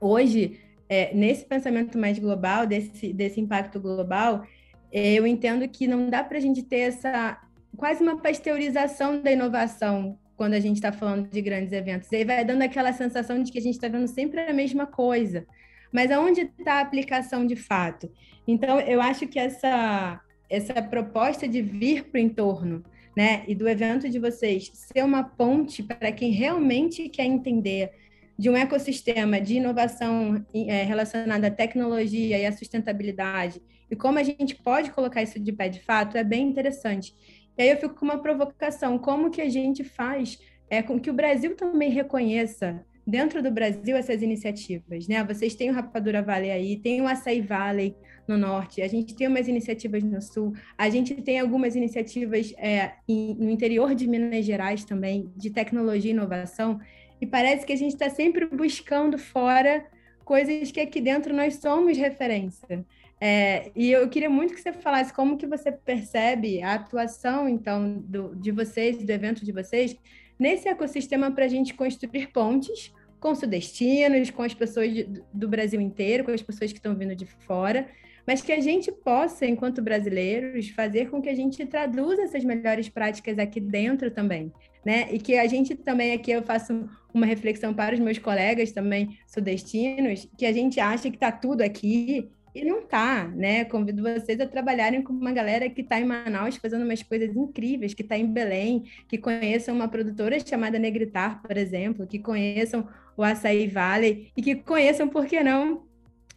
hoje, é, nesse pensamento mais global, desse, desse impacto global, eu entendo que não dá para a gente ter essa quase uma pasteurização da inovação quando a gente está falando de grandes eventos. E aí vai dando aquela sensação de que a gente está vendo sempre a mesma coisa. Mas aonde está a aplicação de fato? Então, eu acho que essa, essa proposta de vir para o entorno, né, e do evento de vocês ser uma ponte para quem realmente quer entender de um ecossistema de inovação é, relacionada à tecnologia e à sustentabilidade, e como a gente pode colocar isso de pé de fato, é bem interessante. E aí eu fico com uma provocação: como que a gente faz é, com que o Brasil também reconheça dentro do Brasil essas iniciativas, né? Vocês têm o Rapadura Valley aí, tem o Açaí Valley no norte, a gente tem umas iniciativas no sul, a gente tem algumas iniciativas é, no interior de Minas Gerais também, de tecnologia e inovação, e parece que a gente está sempre buscando fora coisas que aqui dentro nós somos referência. É, e eu queria muito que você falasse como que você percebe a atuação, então, do, de vocês, do evento de vocês, nesse ecossistema para a gente construir pontes com sudestinos, com as pessoas de, do Brasil inteiro, com as pessoas que estão vindo de fora, mas que a gente possa, enquanto brasileiros, fazer com que a gente traduza essas melhores práticas aqui dentro também, né? E que a gente também aqui eu faço uma reflexão para os meus colegas também sudestinos, que a gente acha que está tudo aqui e não tá, né? Convido vocês a trabalharem com uma galera que está em Manaus fazendo umas coisas incríveis, que está em Belém, que conheçam uma produtora chamada Negritar, por exemplo, que conheçam o Açaí Valley e que conheçam, por que não,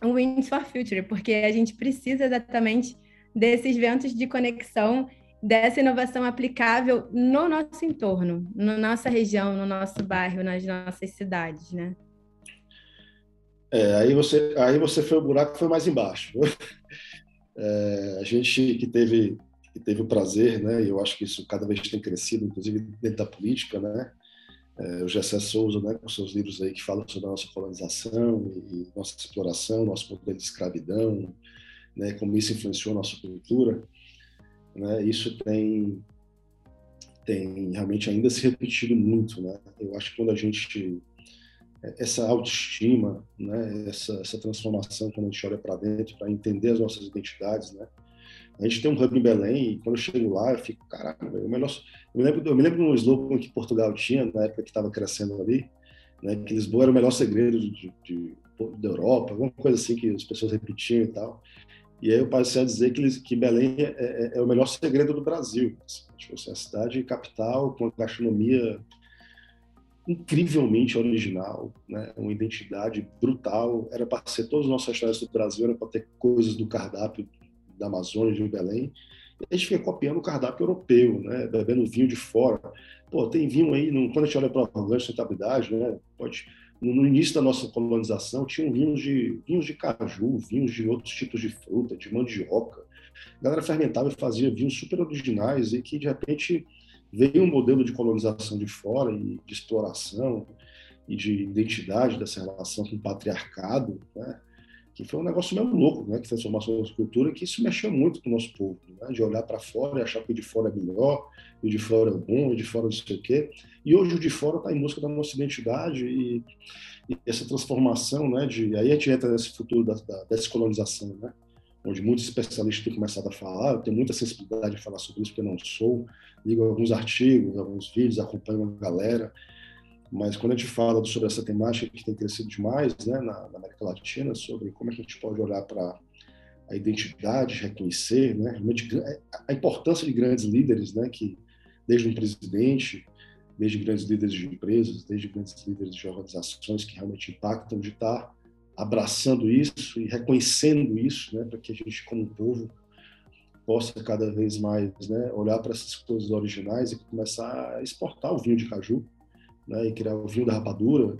o Winds for Future, porque a gente precisa exatamente desses ventos de conexão, dessa inovação aplicável no nosso entorno, na nossa região, no nosso bairro, nas nossas cidades, né? É, aí você, aí você foi o buraco foi mais embaixo. É, a gente que teve que teve o prazer, né? E eu acho que isso cada vez tem crescido, inclusive dentro da política, né? É, o Gessé Souza, né, com seus livros aí que falam sobre a nossa colonização e nossa exploração, nosso modelo de escravidão, né? Como isso influenciou a nossa cultura, né? Isso tem tem realmente ainda se repetido muito, né? Eu acho que quando a gente essa autoestima, né, essa, essa transformação quando a gente olha para dentro para entender as nossas identidades, né? A gente tem um hub em Belém e quando eu chego lá eu fico, caramba, o melhor... eu, me lembro, eu me lembro de um slogan que Portugal tinha na época que estava crescendo ali, né, que Lisboa era o melhor segredo de, de, da Europa, alguma coisa assim que as pessoas repetiam e tal. E aí eu passei a dizer que, que Belém é, é, é o melhor segredo do Brasil. Assim, tipo, assim, a cidade capital com gastronomia incrivelmente original, né? uma identidade brutal. Era para ser todos os nossos restaurantes do Brasil, era para ter coisas do cardápio da Amazônia, de Belém. E a gente fica copiando o cardápio europeu, né? bebendo vinho de fora. Pô, tem vinho aí, no, quando a gente olha para a de sustentabilidade, né? Pode, no início da nossa colonização, tinham vinhos de, vinhos de caju, vinhos de outros tipos de fruta, de mandioca. A galera fermentava e fazia vinhos super originais e que, de repente, veio um modelo de colonização de fora e de exploração e de identidade dessa relação com o patriarcado, né? que foi um negócio meio louco, né? que transformou a nossa cultura, que isso mexeu muito com o nosso povo, né? de olhar para fora e achar que o de fora é melhor, e o de fora é bom, e de fora não sei o quê. E hoje o de fora está em busca da nossa identidade e, e, essa transformação, né? de, aí a gente entra nesse futuro da, da descolonização, né? Onde muitos especialistas têm começado a falar, eu tenho muita sensibilidade de falar sobre isso, porque eu não sou, ligo alguns artigos, alguns vídeos, acompanho uma galera, mas quando a gente fala sobre essa temática que tem crescido demais né, na, na América Latina, sobre como é que a gente pode olhar para a identidade, reconhecer, né, realmente a importância de grandes líderes, né, que desde um presidente, desde grandes líderes de empresas, desde grandes líderes de organizações que realmente impactam, de estar abraçando isso e reconhecendo isso, né, para que a gente, como povo, possa cada vez mais né, olhar para essas coisas originais e começar a exportar o vinho de caju, né, e criar o vinho da rapadura.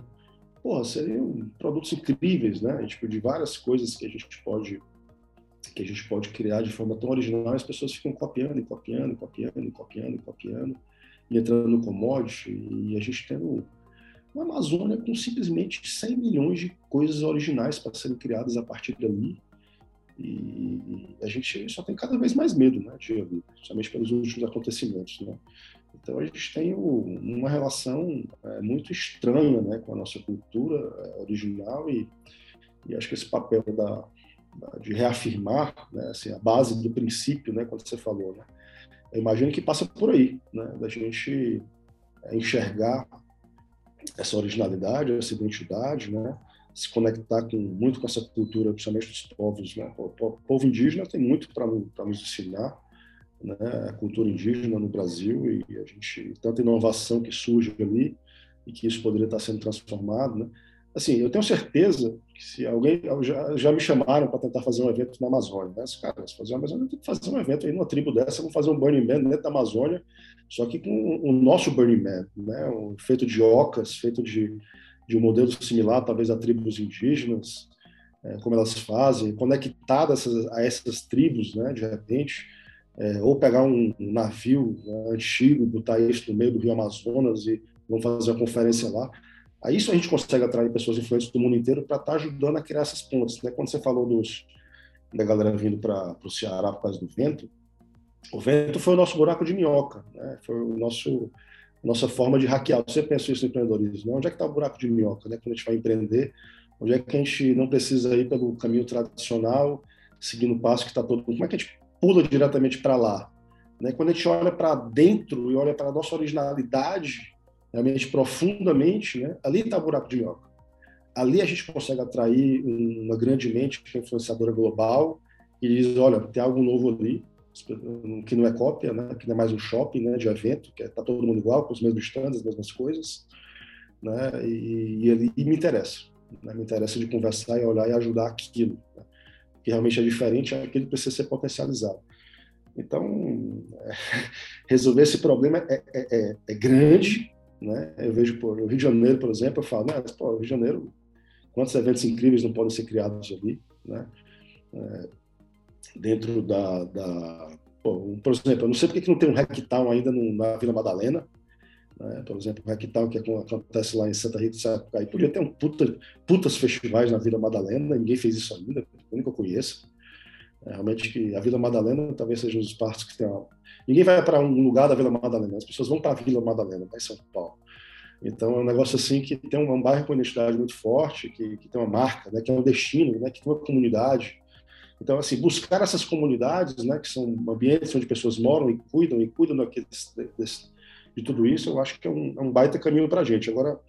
Porra, seriam produtos incríveis, né? Tipo, de várias coisas que a gente pode que a gente pode criar de forma tão original, as pessoas ficam copiando e copiando, copiando, copiando, copiando, e entrando no commodity, e a gente tendo uma Amazônia com simplesmente 100 milhões de coisas originais para serem criadas a partir dali. E a gente só tem cada vez mais medo, né, de principalmente pelos últimos acontecimentos, né? Então a gente tem uma relação é, muito estranha, né, com a nossa cultura é, original e, e acho que esse papel da, da de reafirmar, né, assim, a base do princípio, né, quando você falou, né, eu imagino que passa por aí, né, da gente é, enxergar essa originalidade, essa identidade, né? se conectar com, muito com essa cultura, principalmente dos povos. Né? O povo indígena tem muito para nos ensinar, né? a cultura indígena no Brasil e a gente tanta inovação que surge ali e que isso poderia estar sendo transformado. Né? Assim, eu tenho certeza que se alguém já, já me chamaram para tentar fazer um evento na Amazônia, né? Caras, fazer uma Amazônia, tem que fazer um evento aí numa tribo dessa, vamos fazer um Burning Man dentro da Amazônia, só que com o nosso Burning Man, né? Um, feito de ocas, feito de, de um modelo similar, talvez a tribos indígenas, é, como elas fazem, conectadas a essas tribos, né, de repente, é, ou pegar um navio né, antigo, botar isso no meio do Rio Amazonas e vamos fazer uma conferência lá. Aí isso a gente consegue atrair pessoas influentes do mundo inteiro para estar tá ajudando a criar essas pontes. Né? Quando você falou dos, da galera vindo para o Ceará por causa do vento, o vento foi o nosso buraco de minhoca, né? foi o nosso nossa forma de hackear. Você pensa isso no empreendedorismo, né? onde é que está o buraco de minhoca? Né? Quando a gente vai empreender, onde é que a gente não precisa ir pelo caminho tradicional, seguindo o passo que está todo Como é que a gente pula diretamente para lá? Né? Quando a gente olha para dentro e olha para a nossa originalidade, realmente profundamente, né? ali está o buraco de minhoca. Ali a gente consegue atrair uma grande mente que é influenciadora global e diz, olha, tem algo novo ali, que não é cópia, né? que não é mais um shopping né? de evento, que está é, todo mundo igual, com os mesmos stands, as mesmas coisas, né? e, e, ali, e me interessa. Né? Me interessa de conversar e olhar e ajudar aquilo, né? que realmente é diferente, aquilo precisa ser potencializado. Então, é, resolver esse problema é, é, é, é grande, né? Eu vejo, pô, no Rio de Janeiro, por exemplo, eu falo, mas, pô, Rio de Janeiro, quantos eventos incríveis não podem ser criados ali, né? É, dentro da, da pô, por exemplo, eu não sei porque que não tem um Hacktown ainda no, na Vila Madalena, né? por exemplo, o Hacktown que acontece lá em Santa Rita de Sapucaí, podia ter um puta, putas festivais na Vila Madalena, ninguém fez isso ainda, único que eu conheço. É, realmente que a Vila Madalena talvez seja um dos partos que tem uma... Ninguém vai para um lugar da Vila Madalena, as pessoas vão para a Vila Madalena, vai São Paulo. Então é um negócio assim que tem um bairro com identidade muito forte, que, que tem uma marca, né, que é um destino, né, que tem uma comunidade. Então assim buscar essas comunidades, né, que são ambientes onde pessoas moram e cuidam e cuidam daqueles, desse, de tudo isso, eu acho que é um, é um baita caminho para a gente. Agora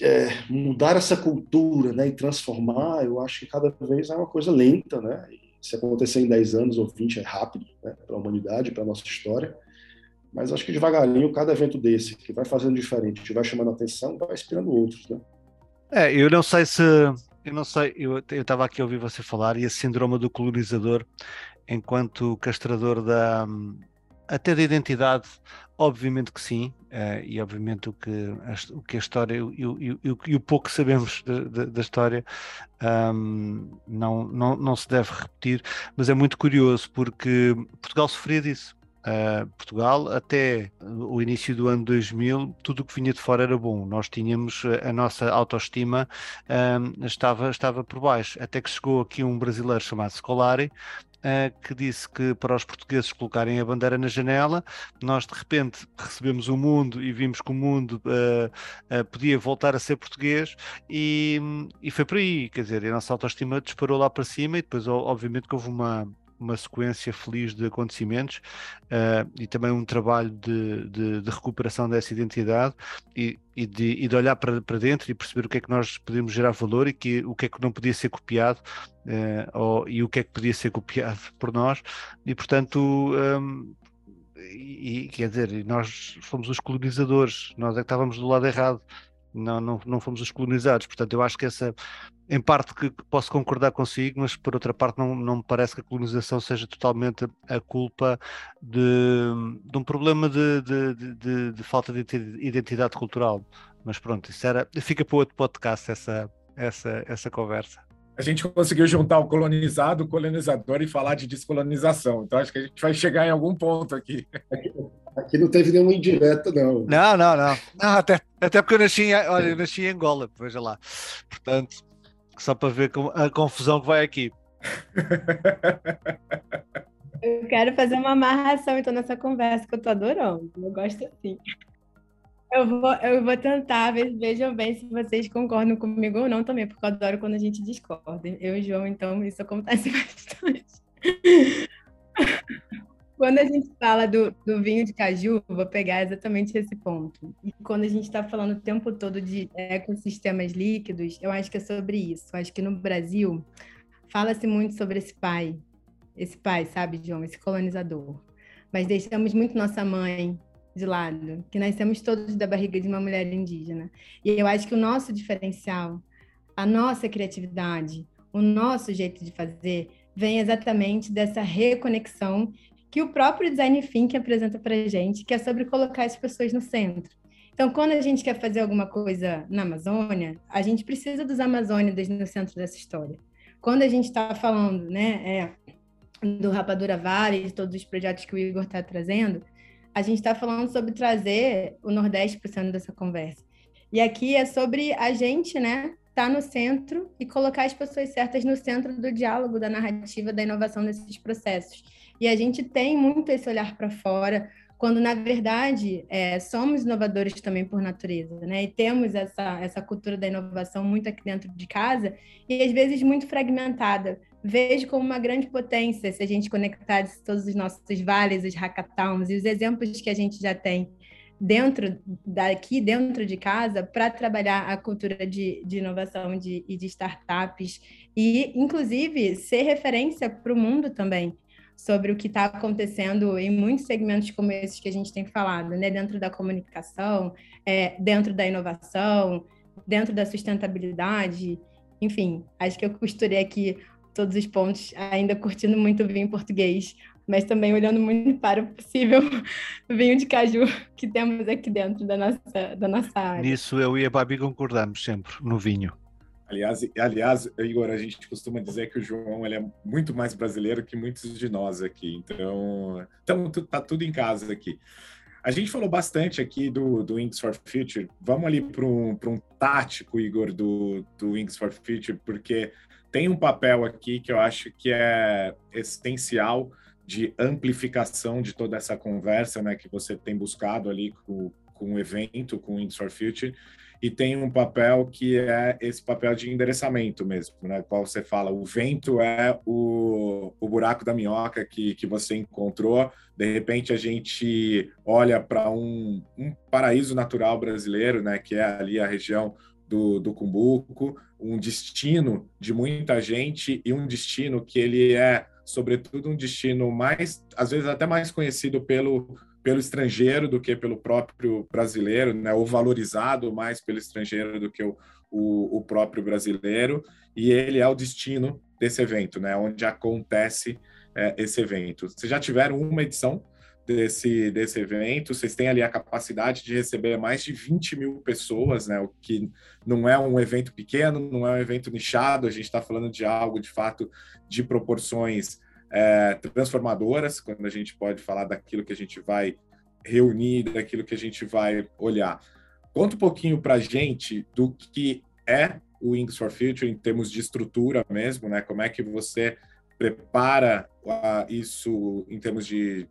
é, mudar essa cultura né, e transformar, eu acho que cada vez é uma coisa lenta, né? Se acontecer em 10 anos ou 20 é rápido né, para a humanidade, para a nossa história. Mas acho que devagarinho, cada evento desse, que vai fazendo diferente, que vai chamando atenção, vai inspirando outros, né? É, eu não sei se. Eu não sei, eu estava aqui a ouvir você falar, e a síndrome do colonizador, enquanto castrador da, até da identidade, obviamente que sim, uh, e obviamente o que a, o que a história e, e, e, o pouco que sabemos de, de, da história um, não, não, não se deve repetir, mas é muito curioso porque Portugal sofria disso. Uh, Portugal, até o início do ano 2000, tudo o que vinha de fora era bom. Nós tínhamos a nossa autoestima um, estava, estava por baixo. Até que chegou aqui um brasileiro chamado Scolari, que disse que para os portugueses colocarem a bandeira na janela, nós de repente recebemos o mundo e vimos que o mundo uh, uh, podia voltar a ser português e, e foi por aí, quer dizer, a nossa autoestima disparou lá para cima e depois obviamente que houve uma, uma sequência feliz de acontecimentos uh, e também um trabalho de, de, de recuperação dessa identidade e, e, de, e, de, olhar para, para dentro e perceber o que é que nós podemos gerar valor e que, o que é que não podia ser copiado uh, ou, e o que é que podia ser copiado por nós. E portanto um, e, quer dizer, nós fomos os colonizadores, nós é que estávamos do lado errado não, não, não fomos os colonizados. Portanto, eu acho que essa, em parte, que, posso concordar consigo, mas por outra parte, não, não me parece que a colonização seja totalmente a culpa de, de um problema de, de, de, de falta de identidade cultural. Mas pronto, isso era, fica para outro podcast essa, essa, essa conversa a gente conseguiu juntar o colonizado, o colonizador e falar de descolonização. Então acho que a gente vai chegar em algum ponto aqui. Aqui, não teve nenhuma indireta, não. Não, não, não. não até, até porque eu nasci, em, olha, eu nasci em Angola, veja lá. Portanto, só para ver a confusão que vai aqui. Eu quero fazer uma amarração então nessa conversa que eu tô adorando. Eu gosto assim. Eu vou, eu vou tentar, vejam bem se vocês concordam comigo ou não também, porque eu adoro quando a gente discorda. Eu e João, então, isso acontece bastante. Quando a gente fala do, do, vinho de caju, vou pegar exatamente esse ponto. E quando a gente está falando o tempo todo de ecossistemas líquidos, eu acho que é sobre isso. Eu acho que no Brasil fala-se muito sobre esse pai, esse pai, sabe, João, esse colonizador. Mas deixamos muito nossa mãe, de lado, que nós somos todos da barriga de uma mulher indígena. E eu acho que o nosso diferencial, a nossa criatividade, o nosso jeito de fazer, vem exatamente dessa reconexão que o próprio design thinking apresenta para gente, que é sobre colocar as pessoas no centro. Então, quando a gente quer fazer alguma coisa na Amazônia, a gente precisa dos amazônidas no centro dessa história. Quando a gente está falando né, é, do Rapadura Vale, de todos os projetos que o Igor está trazendo, a gente está falando sobre trazer o Nordeste para o centro dessa conversa. E aqui é sobre a gente, né, estar tá no centro e colocar as pessoas certas no centro do diálogo, da narrativa, da inovação desses processos. E a gente tem muito esse olhar para fora, quando na verdade é, somos inovadores também por natureza, né? E temos essa, essa cultura da inovação muito aqui dentro de casa e às vezes muito fragmentada. Vejo como uma grande potência se a gente conectar todos os nossos vales, os hackathons e os exemplos que a gente já tem dentro daqui, dentro de casa, para trabalhar a cultura de, de inovação de, e de startups e, inclusive, ser referência para o mundo também sobre o que está acontecendo em muitos segmentos como esses que a gente tem falado, né? Dentro da comunicação, é, dentro da inovação, dentro da sustentabilidade, enfim, acho que eu costurei aqui todos os pontos, ainda curtindo muito o vinho português, mas também olhando muito para o possível vinho de caju que temos aqui dentro da nossa, da nossa área. Nisso eu e a Babi concordamos sempre, no vinho. Aliás, aliás, Igor, a gente costuma dizer que o João ele é muito mais brasileiro que muitos de nós aqui. Então, então tá tudo em casa aqui. A gente falou bastante aqui do, do Wings for Future. Vamos ali para um, um tático, Igor, do, do Wings for Future, porque tem um papel aqui que eu acho que é essencial de amplificação de toda essa conversa né, que você tem buscado ali com, com o evento, com o Wings for Future e tem um papel que é esse papel de endereçamento mesmo, né? Qual você fala, o vento é o, o buraco da minhoca que, que você encontrou. De repente a gente olha para um, um paraíso natural brasileiro, né? Que é ali a região do, do Cumbuco, um destino de muita gente e um destino que ele é, sobretudo, um destino mais, às vezes até mais conhecido pelo pelo estrangeiro do que pelo próprio brasileiro, né? ou valorizado mais pelo estrangeiro do que o, o, o próprio brasileiro, e ele é o destino desse evento, né? onde acontece é, esse evento. Vocês já tiveram uma edição desse, desse evento, vocês têm ali a capacidade de receber mais de 20 mil pessoas, né? o que não é um evento pequeno, não é um evento nichado, a gente está falando de algo, de fato, de proporções é, transformadoras, quando a gente pode falar daquilo que a gente vai reunir, daquilo que a gente vai olhar. Conta um pouquinho para a gente do que é o Wings for Future em termos de estrutura mesmo, né? Como é que você prepara uh, isso em termos de,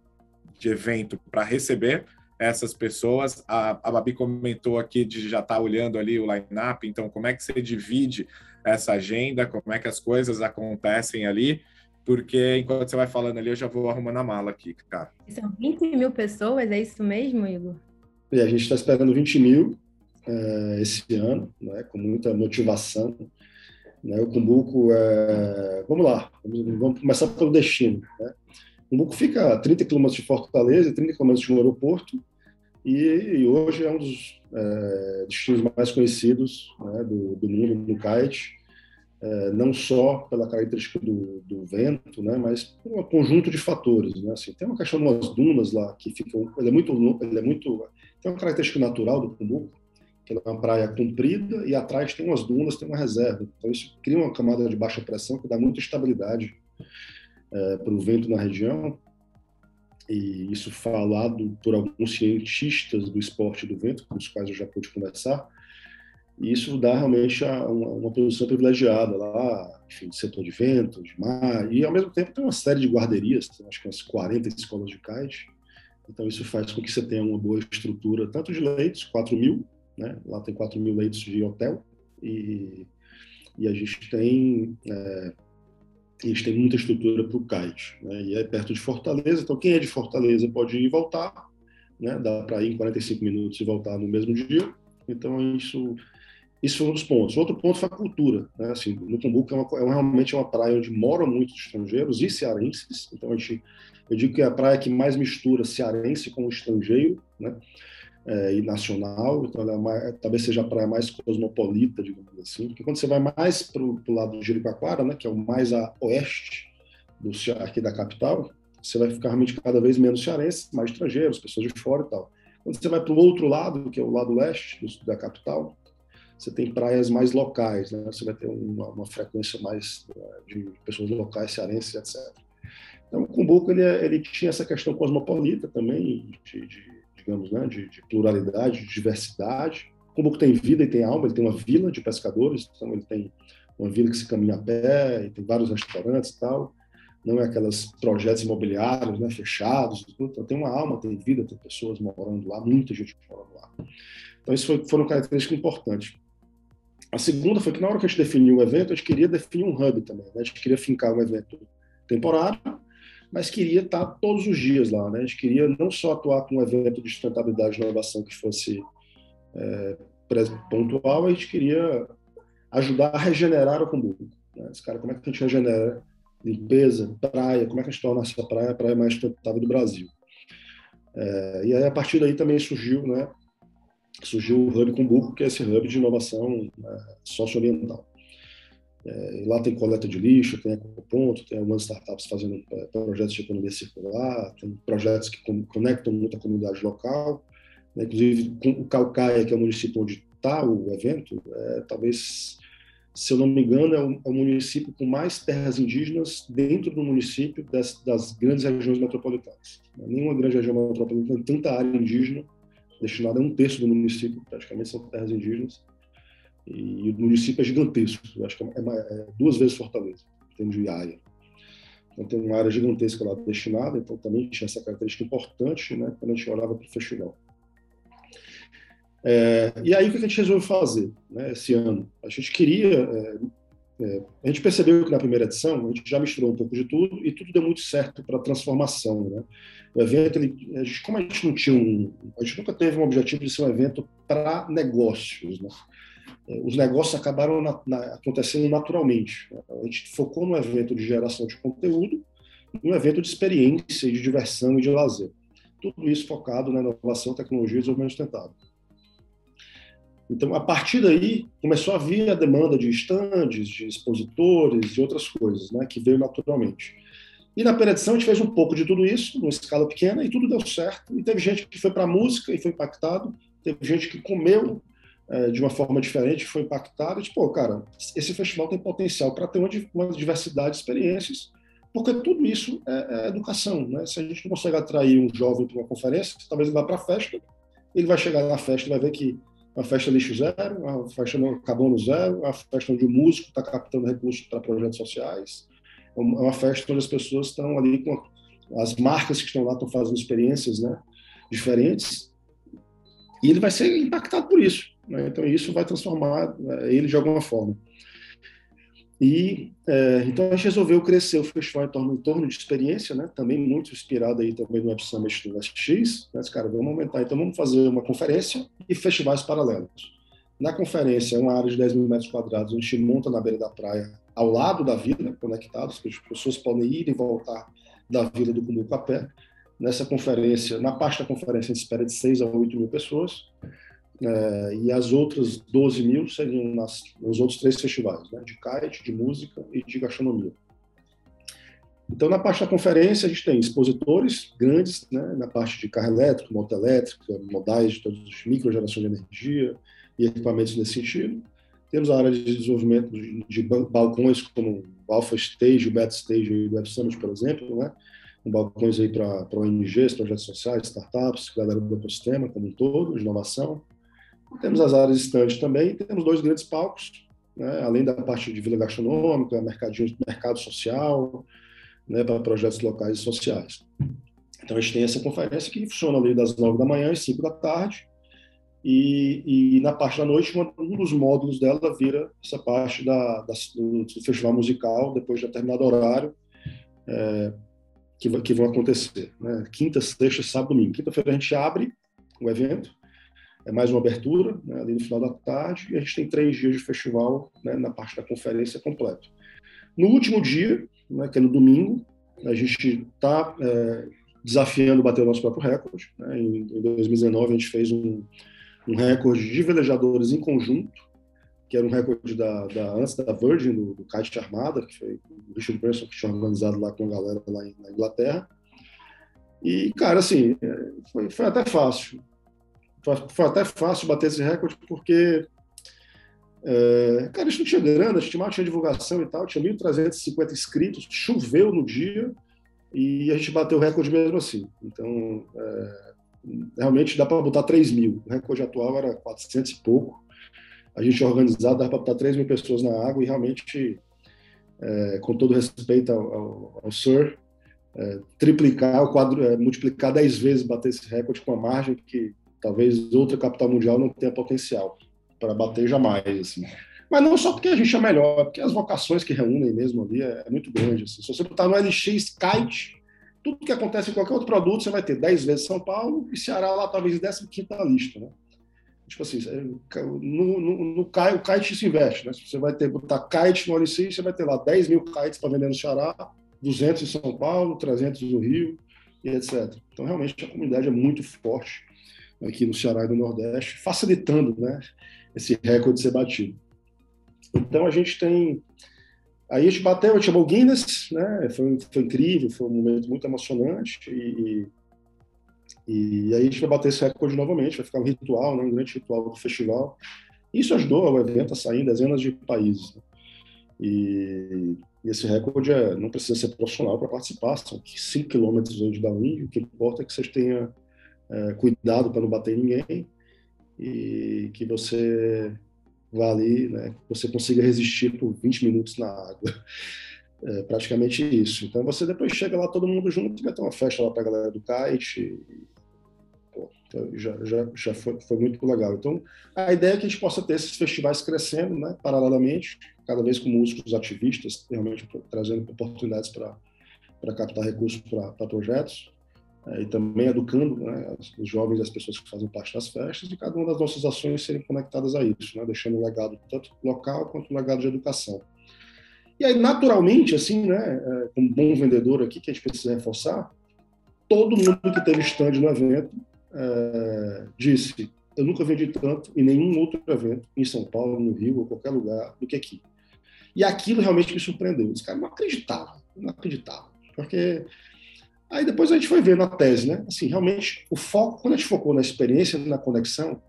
de evento para receber essas pessoas. A, a Babi comentou aqui de já estar tá olhando ali o line-up, então como é que você divide essa agenda, como é que as coisas acontecem ali porque enquanto você vai falando ali, eu já vou arrumando a mala aqui, cara. São 20 mil pessoas, é isso mesmo, Igor? E a gente está esperando 20 mil é, esse ano, né, com muita motivação. Né, o Cumbuco, é... vamos lá, vamos, vamos, começar pelo destino. Né? O Cumbuco fica a 30 quilômetros de Fortaleza, 30 quilômetros de um aeroporto, e, e, hoje é um dos é, destinos mais conhecidos né, do, do mundo no kite é, não só pela característica do, do, vento, né, mas por um conjunto de fatores. Né? Assim, tem uma questão de umas dunas lá que ficam, ele é muito, ele é muito, tem uma característica natural do Cumbuco, que é uma praia comprida e atrás tem umas dunas, tem uma reserva. Então isso cria uma camada de baixa pressão que dá muita estabilidade é, para o vento na região. E isso falado por alguns cientistas do esporte do vento, com os quais eu já pude conversar, e isso dá realmente uma, uma posição privilegiada lá, enfim, de setor de vento, de mar, e ao mesmo tempo tem uma série de guarderias, acho que umas 40 escolas de kite, então isso faz com que você tenha uma boa estrutura, tanto de leitos, 4 mil, né? lá tem 4 mil leitos de hotel, e, e a gente tem é, a gente tem muita estrutura para o kite, né? e é perto de Fortaleza, então quem é de Fortaleza pode ir e voltar, né? dá para ir em 45 minutos e voltar no mesmo dia, então isso isso foi um dos pontos. Outro ponto foi a cultura. Né? Assim, no Cumbuco é, uma, é realmente uma praia onde moram muitos estrangeiros e cearenses. Então, a gente, eu digo que é a praia que mais mistura cearense com estrangeiro né? É, e nacional. Então, é talvez seja a praia mais cosmopolita, digamos assim. Porque quando você vai mais para o lado de Jericoacoara, né? que é o mais a oeste do, aqui da capital, você vai ficar realmente cada vez menos cearense, mais estrangeiros, pessoas de fora e tal. Quando você vai para o outro lado, que é o lado leste da capital, você tem praias mais locais, né? Você vai ter uma, uma frequência mais né, de pessoas locais, cearenses, etc. Então, o Cumbuco ele, é, ele tinha essa questão cosmopolita também, de, de digamos, né, de, de, pluralidade, de diversidade. O Cumbuco tem vida e tem alma, ele tem uma vila de pescadores, então ele tem uma vila que se caminha a pé, e tem vários restaurantes e tal. Não é aqueles projetos imobiliários né, fechados, então tem uma alma, tem vida, tem pessoas morando lá, muita gente morando lá. Então, isso foi, foram características importantes. A segunda foi que na hora que a gente definiu o evento, a gente queria definir um hub também. Né? A gente queria fincar um evento temporário, mas queria estar todos os dias lá. Né? A gente queria não só atuar com um evento de sustentabilidade e inovação que fosse é, pontual, a gente queria ajudar a regenerar o Cumbuco. Né? Esse cara, como é que a gente regenera limpeza, praia, como é que a gente torna essa praia a praia mais sustentável do Brasil? É, e aí, a partir daí também surgiu né, surgiu o Hub Cumbuco, que é esse hub de inovação né, socioambiental. É, lá tem coleta de lixo, tem ecoponto, tem algumas startups fazendo é, projetos de economia circular, tem projetos que conectam muito a comunidade local. Né, inclusive, o Calcaia, que é o município onde está o evento, é, talvez, se eu não me engano, é o, é o, município com mais terras indígenas dentro do município das, das grandes regiões metropolitanas. Nenhuma grande região metropolitana tem tanta área indígena destinada a um terço do município, praticamente são terras indígenas. E o município é gigantesco, acho que é, é duas vezes Fortaleza, em termos de área. Então tem uma área gigantesca lá destinada, então também tinha essa característica importante né, quando a gente olhava para o festival. É, e aí o que a gente resolveu fazer né, esse ano? A gente queria é, a gente percebeu que na primeira edição a gente já misturou um pouco de tudo e tudo deu muito certo para a transformação. Né? O evento, ele, a gente, como a gente não tinha um. A gente nunca teve um objetivo de ser um evento para negócios. Né? É, os negócios acabaram na, na, acontecendo naturalmente. A gente focou no evento de geração de conteúdo, num evento de experiência, de diversão e de lazer. Tudo isso focado na inovação, tecnologia e desenvolvimento sustentável. Então, a partir daí, começou a vir a demanda de estandes, de expositores e outras coisas, né, que veio naturalmente. E na edição a gente fez um pouco de tudo isso, numa escala pequena, e tudo deu certo. E teve gente que foi para a música e foi impactado, teve gente que comeu é, de uma forma diferente, foi impactado. E, tipo, cara, esse festival tem potencial para ter uma, uma, diversidade de experiências, porque tudo isso é, é, educação. Né? Se a gente não consegue atrair um jovem para uma conferência, talvez ele vá para a festa, ele vai chegar na festa e vai ver que a festa lixo zero, a festa carbono zero, a festa onde o músico está captando recursos para projetos sociais. É, é uma festa onde as pessoas estão ali com as marcas que estão lá estão fazendo experiências né, diferentes e ele vai ser impactado por isso. Né? Então isso vai transformar né, ele de alguma forma. E é, então a gente resolveu crescer o festival em torno, em torno de experiência, né? Também muito inspirado aí também no Web Summit do SX. Né? Cara, vamos aumentar. Então vamos fazer uma conferência e festivais paralelos. Na conferência, uma área de 10 mil metros quadrados, a gente monta na beira da praia, ao lado da vila, conectados, que as pessoas podem ir e voltar da vila do Cumbuco a pé. Nessa conferência, na parte da conferência, a gente espera de 6 a 8 mil pessoas. É, e as outras 12 mil seriam nas, nos outros três festivais, né, de kite, de música e de gastronomia. Então, na parte da conferência, a gente tem expositores grandes, né, na parte de carro elétrico, moto elétrica, modais de todos os microgeração de energia e equipamentos nesse sentido. Temos a área de desenvolvimento de, de balcões como o Alpha Stage, o Beta Stage e o Web Summit, por exemplo, né, com balcões aí para ONGs, projetos sociais, startups, galera do ecossistema como um todo, de inovação. Temos as áreas estantes também, temos dois grandes palcos, né, além da parte de vila gastronômica, mercadinho, mercado social, né, para projetos locais e sociais. Então a gente tem essa conferência que funciona ali das nove da manhã às cinco da tarde, e, e na parte da noite um dos módulos dela vira essa parte da, da do, festival musical depois de determinado horário é, que, que vão acontecer, né? quinta, sexta, sábado, domingo. Quinta-feira a gente abre o evento é mais uma abertura, né, ali no final da tarde, e a gente tem três dias de festival né, na parte da conferência completa. No último dia, né, que é no domingo, a gente está é, desafiando bater o nosso próprio recorde. Né? Em, em 2019, a gente fez um, um, recorde de velejadores em conjunto, que era um recorde da, da antes da Virgin, do, do Kite Armada, que foi o Richard Branson que tinha organizado lá com a galera lá na Inglaterra. E, cara, assim, é, foi, foi até fácil foi até fácil bater esse recorde, porque é, cara, a gente não tinha grana, a gente mal tinha divulgação e tal, tinha 1.350 inscritos, choveu no dia e a gente bateu o recorde mesmo assim. Então, é, realmente dá para botar 3 mil. O recorde atual era 400 e pouco. A gente organizado dá para botar 3 mil pessoas na água e realmente, é, com todo respeito ao, ao, ao Sir, é, triplicar, o quadro, é, multiplicar 10 vezes, bater esse recorde com uma margem que talvez outra capital mundial não tenha potencial para bater jamais. Assim. Mas não só porque a gente é melhor, porque as vocações que reúnem mesmo ali é, é muito grande. Assim. Se você botar no LX Kite, tudo que acontece em qualquer outro produto, você vai ter 10 vezes São Paulo e Ceará lá talvez 15 na lista. Né? Tipo assim, no, no, no, o kite se investe. Né? Você vai ter botar kite no LX, você vai ter lá 10 mil kites para vender no Ceará, 200 em São Paulo, 300 no Rio, e etc. Então, realmente, a comunidade é muito forte aqui no Ceará e no Nordeste, facilitando né, esse recorde ser batido. Então, a gente tem. Aí a gente bateu, a gente chamou Guinness, né? Foi, foi incrível, foi um momento muito emocionante. E, e, aí a gente vai bater esse recorde novamente, vai ficar um ritual, né? um grande ritual do festival. Isso ajudou o evento a sair em dezenas de países. Né? E, e, esse recorde é, não precisa ser profissional para participar, são 5 quilômetros hoje da Índia, o que importa é que você tenha é, cuidado para não bater ninguém e que você vá ali, né, você consiga resistir por 20 minutos na água. É praticamente isso. Então você depois chega lá todo mundo junto vai ter uma festa lá para a galera do kite. E, pô, então já, já, já foi, foi muito legal. Então a ideia é que a gente possa ter esses festivais crescendo, né, paralelamente, cada vez com músicos ativistas, realmente trazendo oportunidades para captar recursos para projetos é, e também educando né, os jovens e as pessoas que fazem parte das festas e cada uma das nossas ações serem conectadas a isso, né, deixando um legado tanto local quanto um legado de educação. E aí, naturalmente, assim, né, é, como bom vendedor aqui, que a gente precisa reforçar, todo mundo que teve stand no evento é, disse: eu nunca vendi tanto em nenhum outro evento, em São Paulo, no Rio ou qualquer lugar, do que aqui. E aquilo realmente me surpreendeu. Os caras não acreditavam, não acreditavam. Porque aí depois a gente foi vendo a tese, né? Assim, realmente, o foco, quando a gente focou na experiência, na conexão,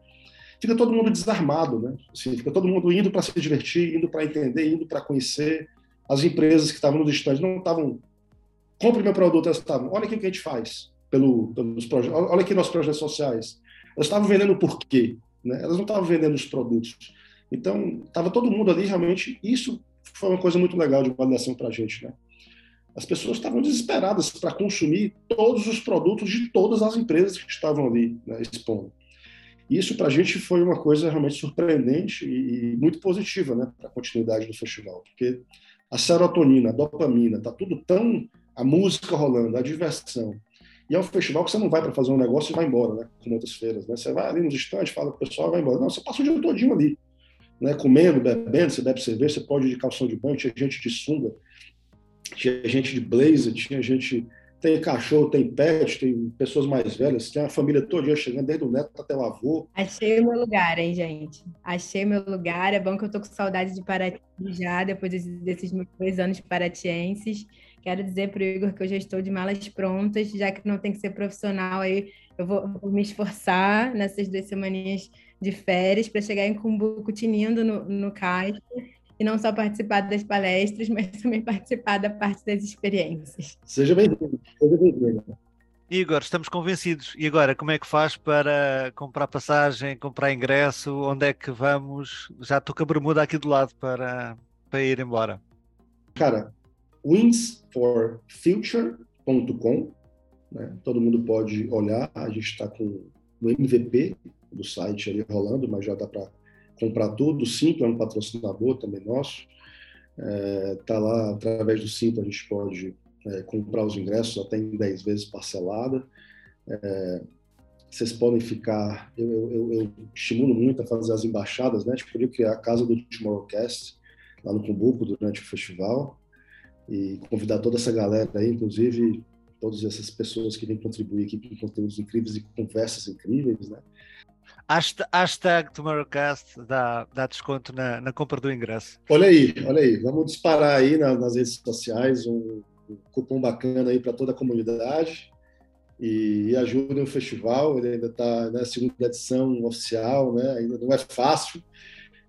fica todo mundo desarmado, né? Assim, fica todo mundo indo para se divertir, indo para entender, indo para conhecer. As empresas que estavam nos estandes não estavam, compre meu produto, elas estavam, olha aqui o que a gente faz pelo, pelos projetos, olha aqui nossos projetos sociais. Elas estavam vendendo o porquê, né? Elas não estavam vendendo os produtos. Então, estava todo mundo ali, realmente, isso foi uma coisa muito legal de validação para a gente, né? As pessoas estavam desesperadas para consumir todos os produtos de todas as empresas que estavam ali né, expondo. Isso para a gente foi uma coisa realmente surpreendente e, muito positiva, né, para a continuidade do festival, porque a serotonina, a dopamina, tá tudo tão a música rolando, a diversão. E é um festival que você não vai para fazer um negócio e vai embora, né? Como outras feiras, né? Você vai ali nos estantes, fala com o pessoal, vai embora. Não, você passa o dia todinho ali né, comendo, bebendo, você bebe cerveja, você pode ir de calção de banho, tinha gente de sunga, tinha gente de blazer, tinha gente. Tem cachorro, tem pet, tem pessoas mais velhas, tem a família toda chegando, desde o neto até o avô. Achei meu lugar, hein, gente? Achei meu lugar. É bom que eu tô com saudade de Paraty já, depois desses meus dois anos paratienses. Quero dizer para o Igor que eu já estou de malas prontas, já que não tem que ser profissional, aí eu vou, vou me esforçar nessas duas semaninhas de férias para chegar em Cumbuco tinindo no, no CAIS e não só participar das palestras, mas também participar da parte das experiências. Seja bem-vindo, seja bem-vindo. Igor, estamos convencidos. E agora, como é que faz para comprar passagem, comprar ingresso? Onde é que vamos? Já estou com a bermuda aqui do lado para, para ir embora. Cara, winsforfuture.com, né? todo mundo pode olhar, a gente está com o MVP do site ali rolando, mas já dá para comprar tudo. O Simples é um patrocinador também nosso. É, tá lá, através do Simples, a gente pode é, comprar os ingressos até em 10 vezes parcelada. É, vocês podem ficar. Eu, eu, eu, estimulo muito a fazer as embaixadas, né? A gente podia criar a casa do Tomorrowcast lá no Cumbuco durante o festival e convidar toda essa galera aí, inclusive todas essas pessoas que vêm contribuir aqui com conteúdos incríveis e conversas incríveis, né? Hashtag Tomorrowcast dá, dá desconto na, na compra do ingresso. Olha aí, olha aí. Vamos disparar aí nas, nas redes sociais um, um cupom bacana aí para toda a comunidade. e, e ajudem o festival. Ele ainda está na segunda edição oficial, né? ainda não é fácil.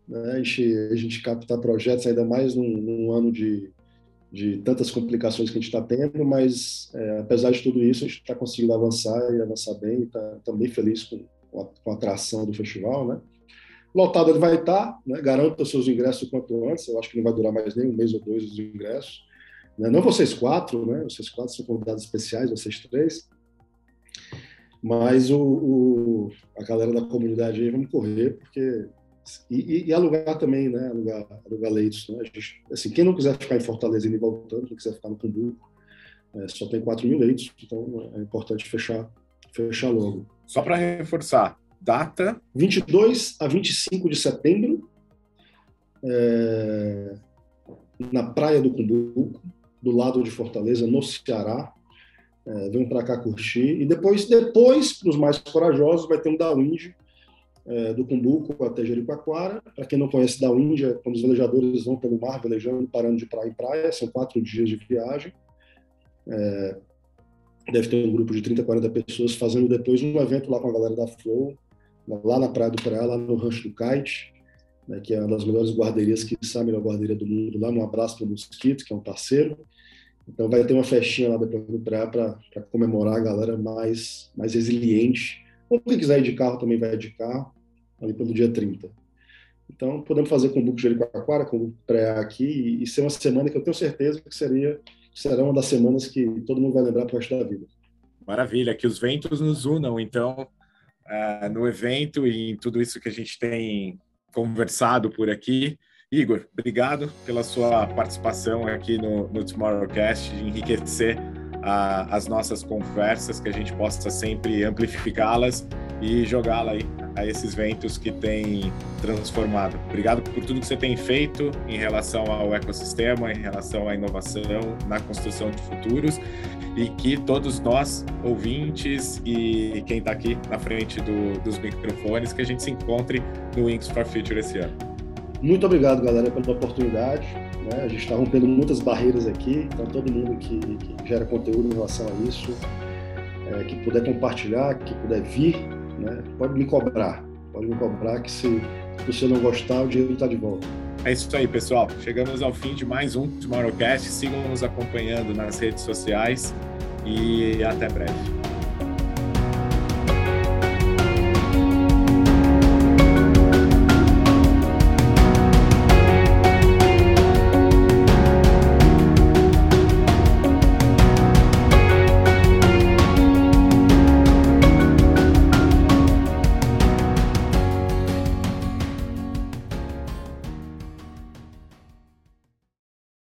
Né? A, gente, a gente captar projetos, ainda mais num, num ano de, de tantas complicações que a gente está tendo, mas é, apesar de tudo isso, a gente está conseguindo avançar e avançar bem. Está bem feliz com, com, a, atração do festival. Né? Lotado ele vai estar, né? garanta seus ingressos o quanto antes. Eu acho que não vai durar mais nem um mês ou dois os ingressos. Né? Não vocês quatro, né? Vocês quatro são convidados especiais, vocês três. Mas o, o, a galera da comunidade aí, vamos correr, porque. E, e, e alugar também, né? Alugar, alugar leitos. Né? Gente, assim, quem não quiser ficar em Fortaleza e voltando, quem quiser ficar no Cumbuco, é, só tem 4 mil leitos, então é importante fechar, fechar logo. Só para reforçar, data? 22 a 25 de setembro, é, na Praia do Cumbuco, do lado de Fortaleza, no Ceará é, vem para cá curtir. E depois, depois para os mais corajosos, vai ter um da Wind, é, do Cumbuco até Jericoacoara. Para quem não conhece da Wind, é quando os velejadores vão pelo mar, velejando, parando de praia em praia. São quatro dias de viagem. É, deve ter um grupo de 30, 40 pessoas fazendo depois um evento lá com a galera da Flow, lá na Praia do Praia, lá no Rancho do Kite, né, que é uma das melhores guarderias, que sabe a melhor guarderia do mundo, lá no Abraço para o Mosquito, que é um parceiro. Então vai ter uma festinha lá depois do pré para comemorar a galera mais, mais resiliente. Ou quem quiser ir de carro também vai de carro, ali pelo dia 30. Então podemos fazer com o Buco Jericoacoara, com o pré aqui, e, e ser uma semana que eu tenho certeza que seria será uma das semanas que todo mundo vai lembrar para o resto da vida. Maravilha, que os ventos nos unam, então, uh, no evento e em tudo isso que a gente tem conversado por aqui. Igor, obrigado pela sua participação aqui no, no Tomorrowcast, de enriquecer a, as nossas conversas, que a gente possa sempre amplificá-las e jogá-la aí a esses ventos que têm transformado. Obrigado por tudo que você tem feito em relação ao ecossistema, em relação à inovação, na construção de futuros e que todos nós, ouvintes e quem está aqui na frente do, dos microfones, que a gente se encontre no Wings for Future esse ano. Muito obrigado, galera, pela oportunidade. Né? A gente está rompendo muitas barreiras aqui, então todo mundo que, que gera conteúdo em relação a isso, é, que puder compartilhar, que puder vir, né? pode me cobrar. Pode me cobrar que se, você não gostar, o dinheiro está de volta. É isso aí, pessoal. Chegamos ao fim de mais um Tomorrowcast. Sigam nos acompanhando nas redes sociais e até breve.